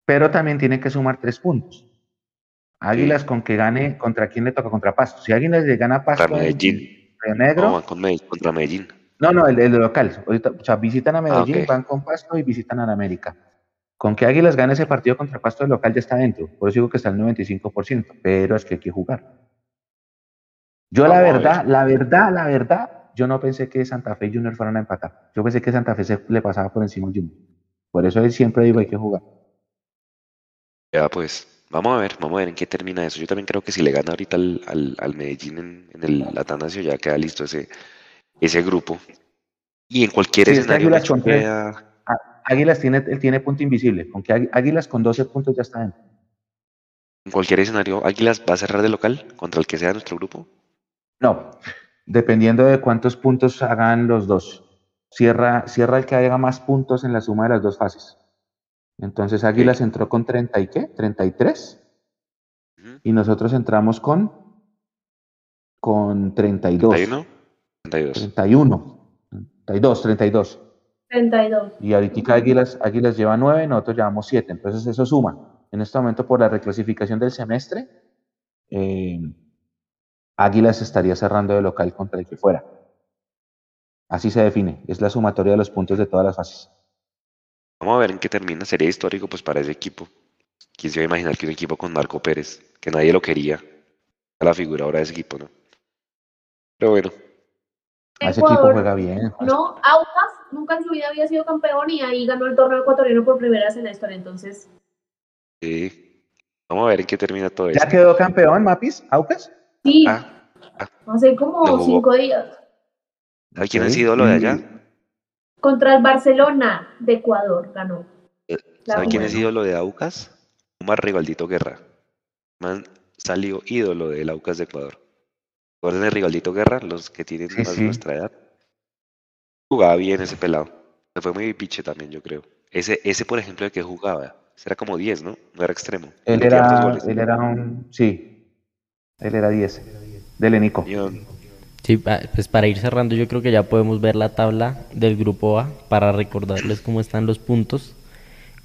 Pero también tiene que sumar tres puntos. Águilas con que gane, ¿contra quién le toca? Contra Pasto. Si Águilas le gana Pasto. Contra Medellín. Negro. No, con Medellín, contra Medellín. No, no, el, el local. o sea, visitan a ah, Medellín, van con Pasto y visitan a América. Con que Águilas gane ese partido contra Pasto, el local ya está dentro. Por eso digo que está el 95%. Pero es que hay que jugar. Yo la verdad, la verdad, la verdad, yo no pensé que Santa Fe y Junior fueran a empatar. Yo pensé que Santa Fe se le pasaba por encima al Junior. Por eso siempre digo hay que jugar. Ya, pues, vamos a ver, vamos a ver en qué termina eso. Yo también creo que si le gana ahorita al, al, Medellín en, el Atanasio, ya queda listo ese, ese grupo. Y en cualquier Sí, es que escenario Águilas queda- Á- Águilas tiene, él tiene punto invisible, con que Águi- Águilas con 12 puntos ya está dentro. en cualquier escenario, Águilas va a cerrar de local contra el que sea nuestro grupo. No, dependiendo de cuántos puntos hagan los dos. Cierra, cierra el que haga más puntos en la suma de las dos fases. Entonces Águilas entró con 30 y qué? 33. Ujú. Y nosotros entramos con con 32. 31, 32. 31. 32, 32. 32. Y ahorita Águilas, Águilas lleva 9, nosotros llevamos 7. Entonces eso suma. En este momento, por la reclasificación del semestre, eh, Águilas estaría cerrando de local contra el que fuera. Así se define. Es la sumatoria de los puntos de todas las fases. Vamos a ver en qué termina. Sería histórico pues para ese equipo. ¿Quién se iba a imaginar que un equipo con Marco Pérez, que nadie lo quería, a la figura ahora de ese equipo, ¿no? Pero bueno, ese equipo juega bien. No, Aucas nunca en su vida había sido campeón y ahí ganó el torneo ecuatoriano por primera vez en la historia. Entonces, sí. Vamos a ver en qué termina todo ¿Ya esto. quedó campeón, Mapis? ¿Aucas? Sí, Ah, hace como No cinco días. ¿sabe quién ha sido lo de allá? Contra el Barcelona de Ecuador ganó. La ¿Sabe quién ha buena. sido lo de Aucas? Omar Rivaldito Guerra. Man salió ídolo del Aucas de Ecuador. ¿Recuerdan de Rivaldito Guerra? Los que tienen Sí, más sí. de nuestra edad. Jugaba bien ese pelado. Se fue muy piche también, yo creo. Ese, ese por ejemplo, de que jugaba. Era como 10, ¿no? No era extremo. Él era, goles. él era un. Sí. Él era 10. Del Enico. Yo- Sí, pues para ir cerrando, yo creo que ya podemos ver la tabla del grupo A para recordarles cómo están los puntos,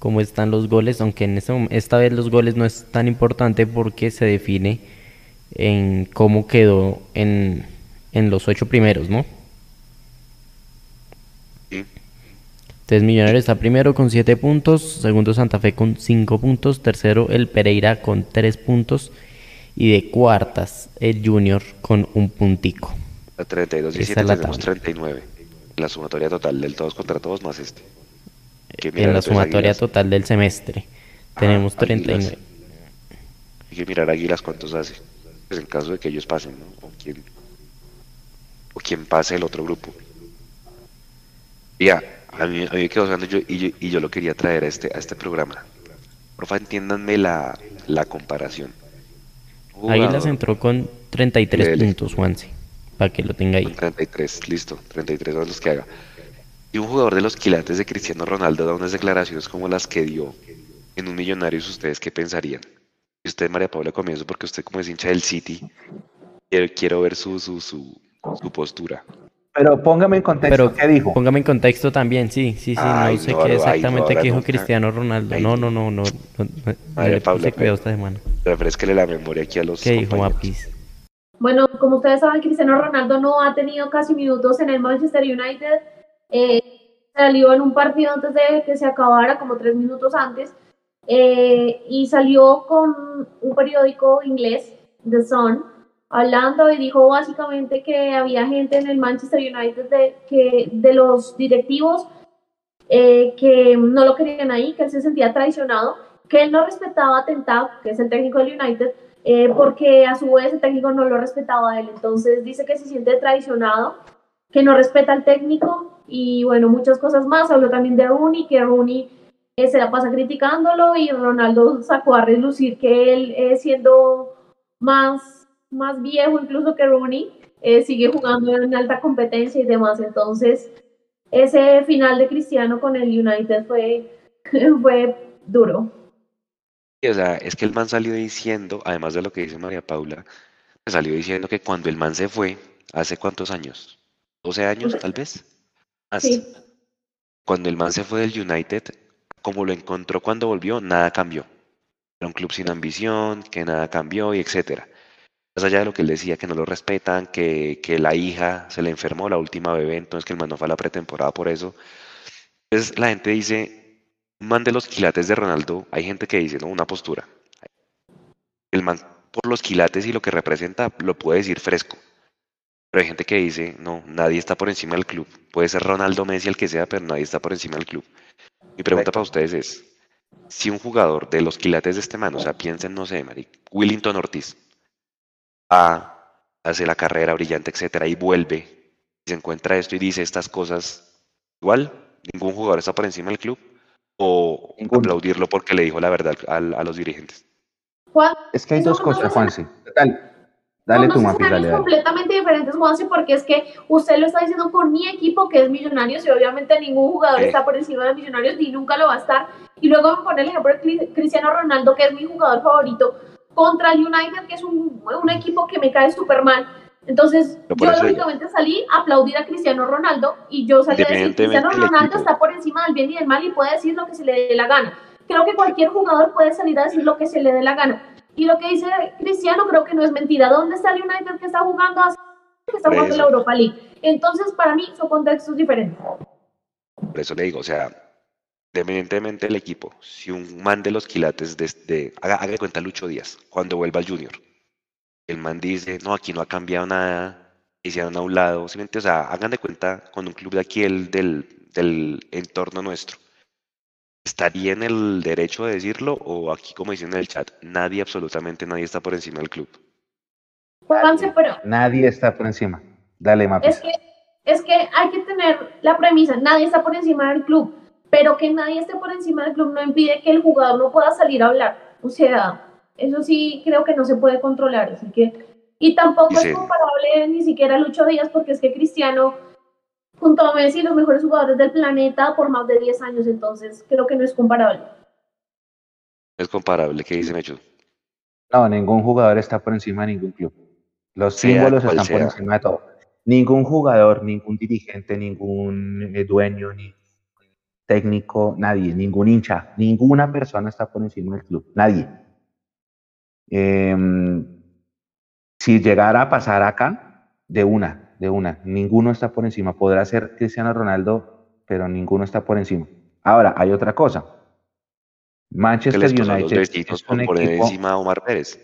cómo están los goles, aunque en este esta vez los goles no es tan importante porque se define en cómo quedó en, en los ocho primeros, ¿no? Sí. Entonces Millonarios está primero con 7 puntos, segundo Santa Fe con 5 puntos, tercero el Pereira con 3 puntos y de cuartas el Junior con un puntico. A 32 y Esa 7 es la tenemos tabla. 39. La sumatoria total del todos contra todos más este. En la sumatoria Águilas. total del semestre tenemos Ah, Águilas. 39. Hay que mirar Águilas cuántos hace. Pues en caso de que ellos pasen, ¿no? O quién, o quién pase el otro grupo. Ya, a mí, a mí me quedó sonando yo, y, yo, y yo lo quería traer a este, a este programa. Porfa, entiéndanme la, la comparación. Águilas entró con 33 Lele. puntos, Juanse, para que lo tenga ahí. con 33, listo, 33 son los que haga. Y un jugador de los quilates de Cristiano Ronaldo da unas declaraciones como las que dio en un Millonarios, ¿ustedes qué pensarían? Y usted, María Paula, comienzo porque usted como es hincha del City, quiero, quiero ver su, su, su, su postura. Pero póngame en contexto. Pero ¿Qué dijo? póngame en contexto también, sí, sí, sí, Ay, no sé no, qué ay, no, exactamente qué dijo. Cristiano Ronaldo. Ay, No, no. no, no, no, puse cuidado pero- esta semana. Refresquele la memoria aquí a los ¿Qué dijo. Mapis? Bueno, como ustedes saben, Cristiano Ronaldo no ha tenido casi minutos en el Manchester United. Eh, salió en un partido antes de que se acabara, como tres minutos antes, eh, y salió con un periódico inglés, The Sun, hablando y dijo básicamente que había gente en el Manchester United de, que, de los directivos eh, que no lo querían ahí, que él se sentía traicionado, que él no respetaba a Ten Hag, que es el técnico del United, eh, porque a su vez el técnico no lo respetaba a él. Entonces dice que se siente traicionado, que no respeta al técnico y bueno, muchas cosas más. Habló también de Rooney, que Rooney eh, se la pasa criticándolo y Ronaldo sacó a relucir que él eh, siendo más, más viejo incluso que Rooney, eh, sigue jugando en alta competencia y demás. Entonces ese final de Cristiano con el United fue, fue duro. O sea, es que el man salió diciendo, además de lo que dice María Paula, salió diciendo que cuando el man se fue, ¿hace cuántos años? ¿12 años tal vez? Más. Sí. Cuando el man se fue del United, como lo encontró cuando volvió, nada cambió. Era un club sin ambición, que nada cambió y etcétera. Más allá de lo que él decía, que no lo respetan, que, que la hija se le enfermó, la última bebé, entonces que el man no fue a la pretemporada por eso. Entonces la gente dice, man de los quilates de Ronaldo, hay gente que dice, no, una postura. El man por los quilates y lo que representa lo puede decir fresco. Pero hay gente que dice, no, nadie está por encima del club. Puede ser Ronaldo Messi el que sea, pero nadie está por encima del club. Mi pregunta para ustedes es, si un jugador de los quilates de este man, o sea, piensen, no sé, Maric, Willington Ortiz, a hace la carrera brillante, etcétera, y vuelve, y se encuentra esto y dice estas cosas, igual, ningún jugador está por encima del club, o Ninguno. aplaudirlo porque le dijo la verdad al- a, los dirigentes. Juan, Es que hay dos no cosas, nos- Juanse. Dale, dale tu Mapi, dale, dale. completamente diferentes, Juanse, porque es que usted lo está diciendo con mi equipo, que es Millonarios, y obviamente ningún jugador Sí. está por encima de Millonarios, ni nunca lo va a estar. Y luego me pone el ejemplo de Cri- Cristiano Ronaldo, que es mi jugador favorito, contra el United, que es un, un equipo que me cae súper mal. Entonces, yo lógicamente salí a aplaudir a Cristiano Ronaldo y yo salí a decir, Cristiano Ronaldo está por encima del bien y del mal y puede decir lo que se le dé la gana. Creo que cualquier jugador puede salir a decir lo que se le dé la gana. Y lo que dice Cristiano creo que no es mentira. ¿Dónde está el United que está jugando hace- que está jugando en la. Europa League? Entonces, para mí son contextos diferentes. Por eso le digo, o sea, independientemente del equipo, si un man de los quilates, desde, haga, haga de cuenta Lucho Díaz, cuando vuelva al Junior, el man dice, no, aquí no ha cambiado nada, hicieron a un lado, simplemente, o sea, hagan de cuenta con un club de aquí, el del, del entorno nuestro. ¿Estaría en el derecho de decirlo o aquí, como dicen en el chat, nadie, absolutamente nadie está por encima del club? Juanse, pero Nadie está por encima. Dale, Mapi. es que, es que hay que tener la premisa, nadie está por encima del club, pero que nadie esté por encima del club no impide que el jugador no pueda salir a hablar. O sea, eso sí creo que no se puede controlar, así que... Y tampoco es comparable ni siquiera a Lucho Díaz, porque es que Cristiano, junto a Messi, los mejores jugadores del planeta por más de 10 años, entonces creo que no es comparable. Es comparable, ¿qué dice Mechu? No, ningún jugador está por encima de ningún club. Los Sea símbolos están por encima de todo. Ningún jugador, ningún dirigente, ningún eh, dueño, ni técnico, nadie, ningún hincha, ninguna persona está por encima del club. Nadie. Em, si llegara a pasar acá, de una, de una, ninguno está por encima. Podrá ser Cristiano Ronaldo, pero ninguno está por encima. Ahora, hay otra cosa. ¿Qué Manchester United es un por equipo... encima Omar Pérez?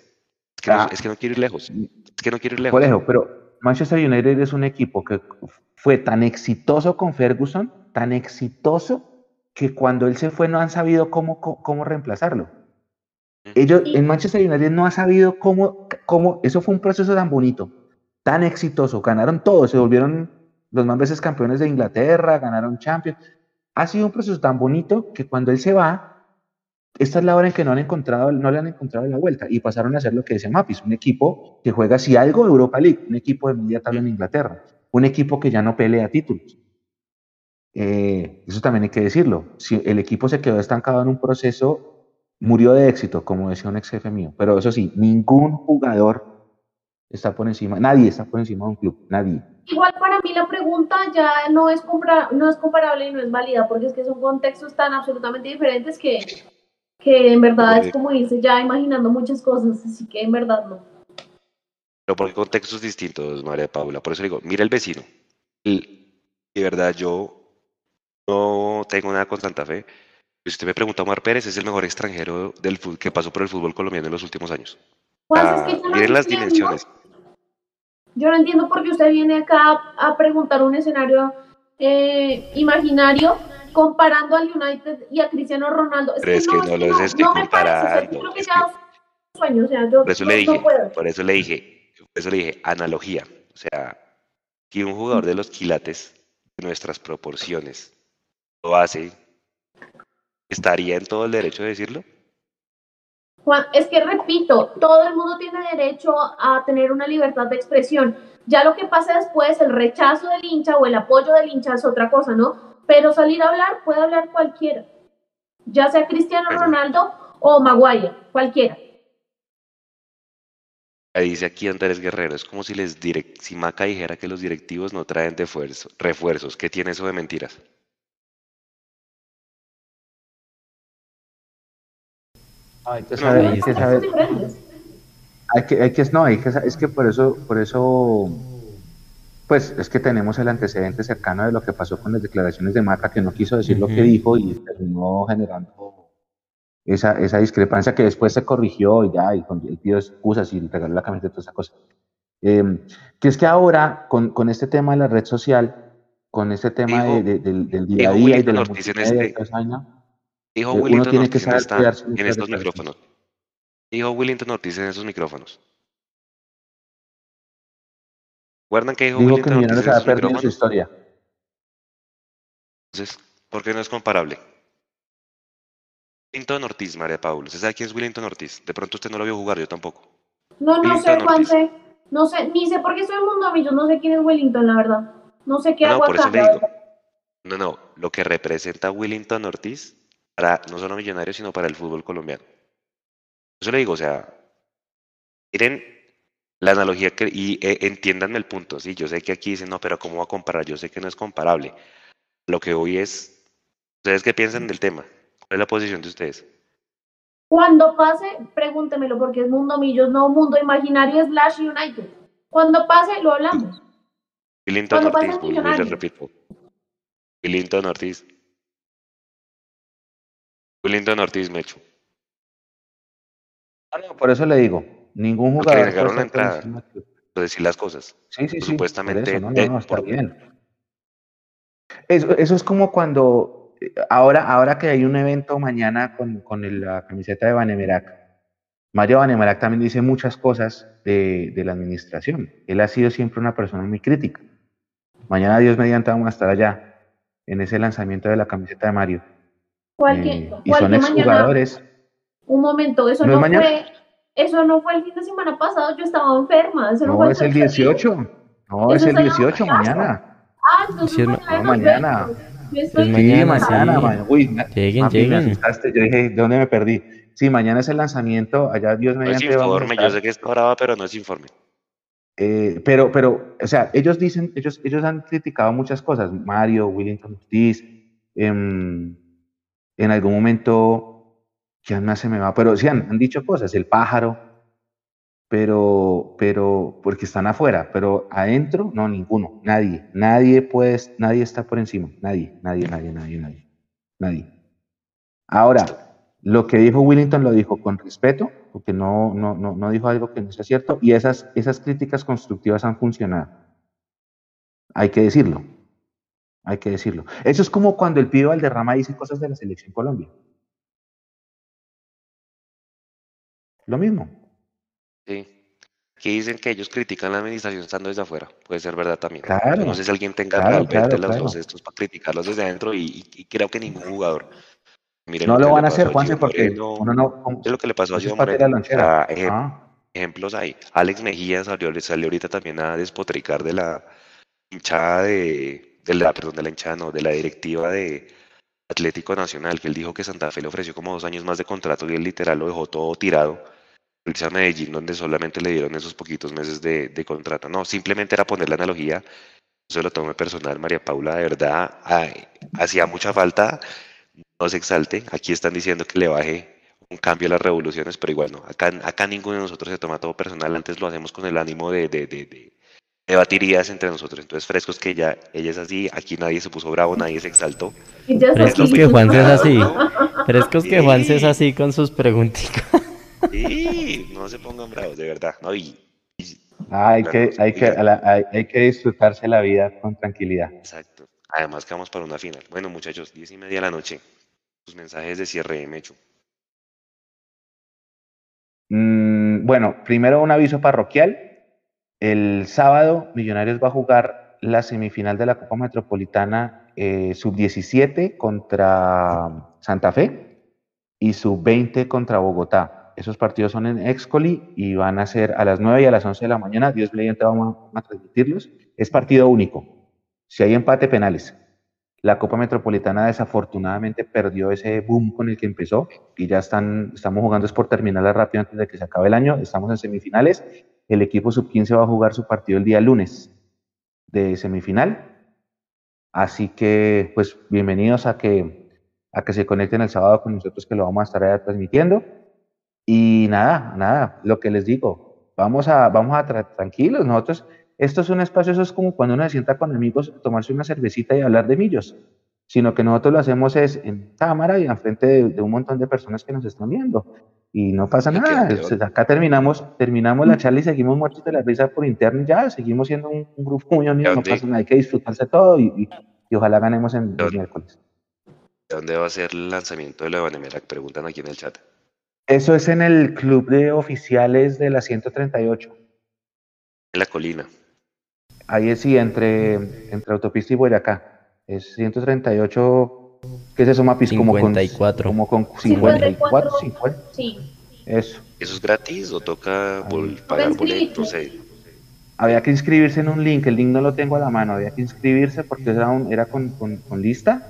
Es que, no, Ah. es que no quiero ir lejos. Es que no quiero ir lejos. Pero Manchester United es un equipo que fue tan exitoso con Ferguson, tan exitoso, que cuando él se fue no han sabido cómo, cómo, cómo reemplazarlo. Ellos, en Manchester United no ha sabido cómo, cómo, eso fue un proceso tan bonito, tan exitoso, ganaron todo, se volvieron los más veces campeones de Inglaterra, ganaron Champions. Ha sido un proceso tan bonito que cuando él se va, esta es la hora en que no han encontrado, no le han encontrado la vuelta y pasaron a ser lo que decía Mapis, un equipo que juega si algo Europa League, un equipo de media tabla en Inglaterra, un equipo que ya no pelea títulos. Eh, eso también hay que decirlo. Si el equipo se quedó estancado en un proceso, murió de éxito, como decía un ex jefe mío. Pero eso sí, ningún jugador está por encima, nadie está por encima de un club, nadie. Igual para mí la pregunta ya no es, compra- no es comparable y no es válida, porque es que son contextos tan absolutamente diferentes que, que en verdad es como irse ya imaginando muchas cosas, así que en verdad no. Pero porque contextos distintos, María Paula. Por eso digo, mira el vecino. Y de verdad, yo no tengo nada con Santa Fe. Si usted me pregunta, Omar Pérez es el mejor extranjero del que pasó por el fútbol colombiano en los últimos años. Juan, Ah, es que yo no miren las entiendo- dimensiones. Yo no entiendo por qué usted viene acá a preguntar un escenario eh, imaginario comparando al United y a Cristiano Ronaldo. Pero es que no es los estoy no comparando, que que- Por eso no, le no dije, por eso le dije, por eso le dije, analogía. O sea, si un jugador de los quilates, de nuestras proporciones, lo hace, ¿estaría en todo el derecho de decirlo? Juan, es que repito, todo el mundo tiene derecho a tener una libertad de expresión. Ya lo que pasa después, el rechazo del hincha o el apoyo del hincha es otra cosa, ¿no? Pero salir a hablar puede hablar cualquiera, ya sea Cristiano. Ronaldo o Maguire, cualquiera. Ahí dice aquí Andrés Guerrero, es como si les direct, si Maca dijera que los directivos no traen refuerzo- refuerzos. ¿Qué tiene eso de mentiras? Hay que saber, hay que saber, diferentes. hay que, hay que, no, hay que, es que por eso, por eso, pues es que tenemos el antecedente cercano de lo que pasó con las declaraciones de Maca, que no quiso decir lo que dijo y terminó generando esa, esa discrepancia que después se corrigió y ya, y con, él pidió excusas y regaló la camiseta y toda esa cosa. Eh, que es que ahora, con, con este tema de la red social, con este tema Dijo- de- de- del, del día a día y de la multimedia y este- esa vaina, Dijo uno Willington tiene que Ortiz en, esta- estos micrófonos. Dijo Willington Ortiz en esos micrófonos. ¿Recuerdan que dijo dijo que Willington Ortiz en esos su micrófonos? historia. Entonces, ¿por qué no es comparable? Willington Ortiz, María Paula. ¿Usted sabe quién es Willington Ortiz? De pronto usted no lo vio jugar, yo tampoco. No, no sé, Ortiz. Juanse. No sé, ni sé por qué estoy en Mundo Millos, no sé quién es Wellington, la verdad. No sé qué No, hago por eso acá. le la digo. verdad. No, no, lo que representa Willington Ortiz para no solo Millonarios, sino para el fútbol colombiano. Eso le digo, o sea, miren la analogía que, y eh, entiéndanme el punto, sí, yo sé que aquí dicen, no, pero ¿cómo va a comparar? Yo sé que no es comparable. Lo que hoy es, ¿ustedes qué piensan del tema? ¿Cuál es la posición de ustedes? Cuando pase, pregúntemelo, porque es Mundo Millos, no Mundo Imaginario slash United. Cuando pase, lo hablamos. Willington Cuando Ortiz, les Millonarios. repito. Willington Ortiz. Willington Ortiz, Mecho. Ah, no, por eso le digo, ningún Porque jugador le negaron puede la estar por entrada. Por decir las cosas. Sí, sí, sí. Supuestamente eso, no, no, no, está por- bien. Eso, eso es como cuando, eh, ahora, ahora que hay un evento mañana con, con el- la camiseta de Banemerac, Mario Banemerac también dice muchas cosas de, de la administración. Él ha sido siempre una persona muy crítica. Mañana, Dios mediante, vamos a estar allá en ese lanzamiento de la camiseta de Mario. Cualquier, Eh, y son cualquier exjugadores. Un momento, eso ¿No no, es mañana? fue. Eso no fue el fin de semana pasado, yo estaba enferma. Eso no, No, fue es el tercer día. 18. No, Eso es el está en la 18 casa. mañana. Ah, entonces Sí, es ma- mañana. no, mañana. Yo estoy Es Sí, mañana, mañana, sí. man. Uy, ma- Lleguen, papi, me asustaste. Yo dije, ¿de dónde me perdí? Sí, mañana es el lanzamiento. Allá, Dios No es informe, yo sé que está brava, pero no es informe. Eh, pero, pero, o sea, ellos dicen, ellos, ellos han criticado muchas cosas. Mario, Willington Ortiz, em, en algún momento, ¿quién más se me va? Pero sí han, han dicho cosas, el pájaro, pero, pero, porque están afuera, pero adentro, no, ninguno, nadie, nadie puede, nadie está por encima, nadie, nadie, nadie, nadie, nadie, nadie. Ahora, lo que dijo Willington lo dijo con respeto, porque no, no, no, no dijo algo que no sea cierto, y esas, esas críticas constructivas han funcionado. Hay que decirlo. Hay que decirlo. Eso es como cuando el pibe Valderrama dice cosas de la selección Colombia. Lo mismo. Sí. Aquí dicen que ellos critican la administración estando desde afuera. Puede ser verdad también. Claro, no sé si alguien tenga claro, realmente claro, los, los estos para criticarlos desde adentro y, y- y creo que ningún jugador. Miren No que lo le van a hacer, Juanse, porque Moreno, uno no. como- miren lo que le pasó a es Gio la Moreno. ejem- Ah, ejemplos ahí. Alex Mejía salió, salió ahorita también a despotricar de la hinchada de, de la, perdón, de la hinchada, no, de la directiva de Atlético Nacional, que él dijo que Santa Fe le ofreció como dos años más de contrato y él literal lo dejó todo tirado. Irse a Medellín, donde solamente le dieron esos poquitos meses de, de contrato. No, simplemente era poner la analogía. Se lo tome personal, María Paula, de verdad, hacía mucha falta. No se exalte. Aquí están diciendo que le baje un cambio a las revoluciones, pero igual no. Acá, acá ninguno de nosotros se toma todo personal. Antes lo hacemos con el ánimo de, de, de, de debatir ideas entre nosotros. Entonces, frescos que ella, ella es así. Aquí nadie se puso bravo, nadie se exaltó. Ya Frescos que Juanse es así. Frescos que Juanse es así con sus preguntitas. Sí, no se pongan bravos, de verdad. No, y, y- ah, hay, que, hay, que, la- hay, hay que disfrutarse la vida con tranquilidad. exacto. Además que vamos para una final. Bueno, muchachos, diez y media de la noche. Sus mensajes de cierre, Mecho. Mm, bueno, primero un aviso parroquial. El sábado Millonarios va a jugar la semifinal de la Copa Metropolitana eh, sub-17 contra Santa Fe y sub-20 contra Bogotá. Esos partidos son en Excoli y van a ser a las 9 y a las 11 de la mañana. Dios mediante vamos a, transmitirlos. Es partido único. Si hay empate, penales. La Copa Metropolitana desafortunadamente perdió ese boom con el que empezó y ya están, estamos jugando es por terminarla rápido antes de que se acabe el año. Estamos en semifinales. El equipo sub-15 va a jugar su partido el día lunes de semifinal. Así que, pues, bienvenidos a que, a que se conecten el sábado con nosotros, que lo vamos a estar allá transmitiendo. Y nada, nada, lo que les digo, vamos a, vamos a tra- tranquilos. Nosotros, esto es un espacio, eso es como cuando uno se sienta con amigos, tomarse una cervecita y hablar de millos. Sino que nosotros lo hacemos es en cámara y en frente de, de un montón de personas que nos están viendo. Y no pasa Lo que nada. o sea, acá terminamos, terminamos la charla y seguimos muertos de la risa por interno y ya, seguimos siendo un, un grupo muy unido, no pasa nada, hay que disfrutarse todo y, y- y ojalá ganemos en el miércoles. ¿De dónde va a ser el lanzamiento de la Banemera? Preguntan aquí en el chat. Eso es en el club de oficiales de la 138. En la colina. Ahí es sí, entre, entre Autopista y Boyacá. Es 138, ¿qué es eso, Mapis? Como con, 54. como con 54, 50. Sí. Eso. ¿Eso es gratis o toca bol- pagar boletos? No sé. Había que inscribirse en un link, el link no lo tengo a la mano, había que inscribirse porque era, un- era con, con- con lista.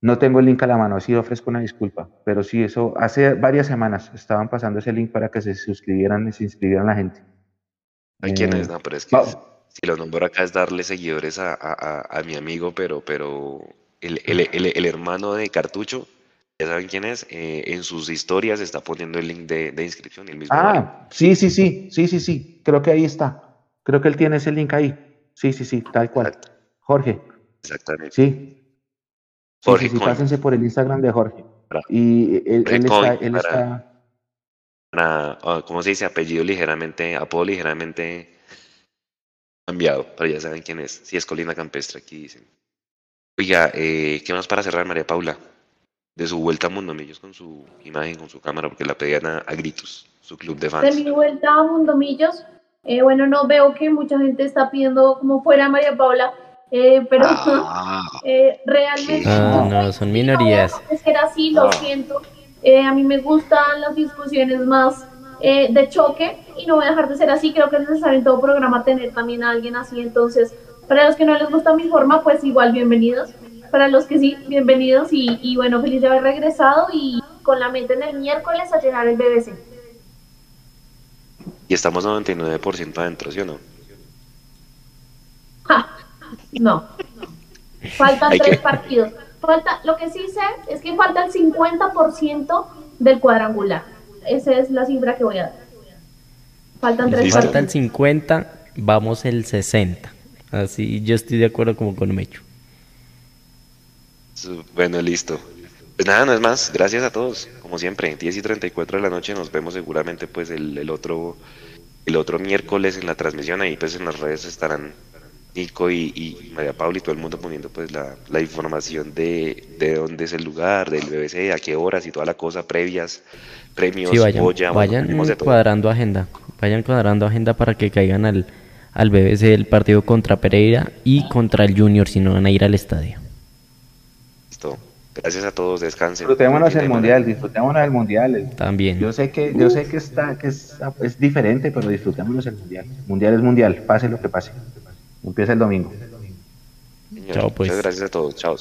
No tengo el link a la mano, así ofrezco una disculpa. Pero sí, eso hace varias semanas estaban pasando ese link para que se suscribieran y se inscribieran la gente. Hay Eh, quienes, no, pero es que va- si lo nombro acá es darle seguidores a, a- a- mi amigo, pero, pero el, el- el- el hermano de Cartucho, ya saben quién es, eh, en sus historias está poniendo el link de, de inscripción, el mismo Mario. Ah, sí, sí, sí, sí, sí, sí, creo que ahí está. Creo que él tiene ese link ahí. Sí, sí, sí, tal cual. Exacto. Jorge, Exactamente. sí. Jorge sí, pásense por el Instagram de Jorge. Para- Y él, él está, él para- está, Para, ah, ¿cómo se dice? Apellido ligeramente, apodo ligeramente cambiado, pero ya saben quién es. Si es Colina Campestre, aquí dicen. Oiga, eh, ¿qué más para cerrar, María Paula? De su vuelta a Mundo Millos con su imagen, con su cámara, porque la pedían a, a gritos, su club de De fans. mi vuelta a Mundo Millos, eh, bueno, no veo que mucha gente está pidiendo como fuera María Paula, eh, pero Ah, eh, realmente... Ah, no, no, son minorías. Es que era así, lo Ah. siento. Eh, a mí me gustan las discusiones más eh, de choque y no voy a dejar de ser así. Creo que es necesario en todo programa tener también a alguien así. Entonces, para los que no les gusta mi forma, pues igual bienvenidos. Para los que sí, bienvenidos y, y bueno, feliz de haber regresado y con la mente en el miércoles a llenar el BBC. y estamos 99% adentro, ¿sí o no? Ja, no. Faltan tres que- partidos. Falta, lo que sí sé es que falta el 50% del cuadrangular. Esa es la cifra que voy a dar. Faltan tres Listo. Falta el partidos. 50, vamos el 60. Así yo estoy de acuerdo como con Mecho. Bueno, listo. Pues nada, no es más. Gracias a todos. Como siempre, 10 y 34 de la noche nos vemos seguramente pues el, el otro el otro miércoles en la transmisión. Ahí pues en las redes estarán Nico y, y María Paula y todo el mundo poniendo pues la, la información de, de dónde es el lugar, del BBC, a qué horas y toda la cosa, previas, premios, Sí, vayan, Goya, vayan de todo. cuadrando agenda. Vayan cuadrando agenda para que caigan al, al BBC el partido contra Pereira y contra el Junior si no van a ir al estadio. Listo. Gracias a todos, descansen. disfrutémonos el mundial, disfrutémonos el mundial. También. Yo sé que, yo sé que está, que es, es diferente, pero disfrutémonos el mundial. Mundial es mundial, pase lo que pase. Empieza el domingo. Señor, Chao, pues. Muchas gracias a todos. Chao.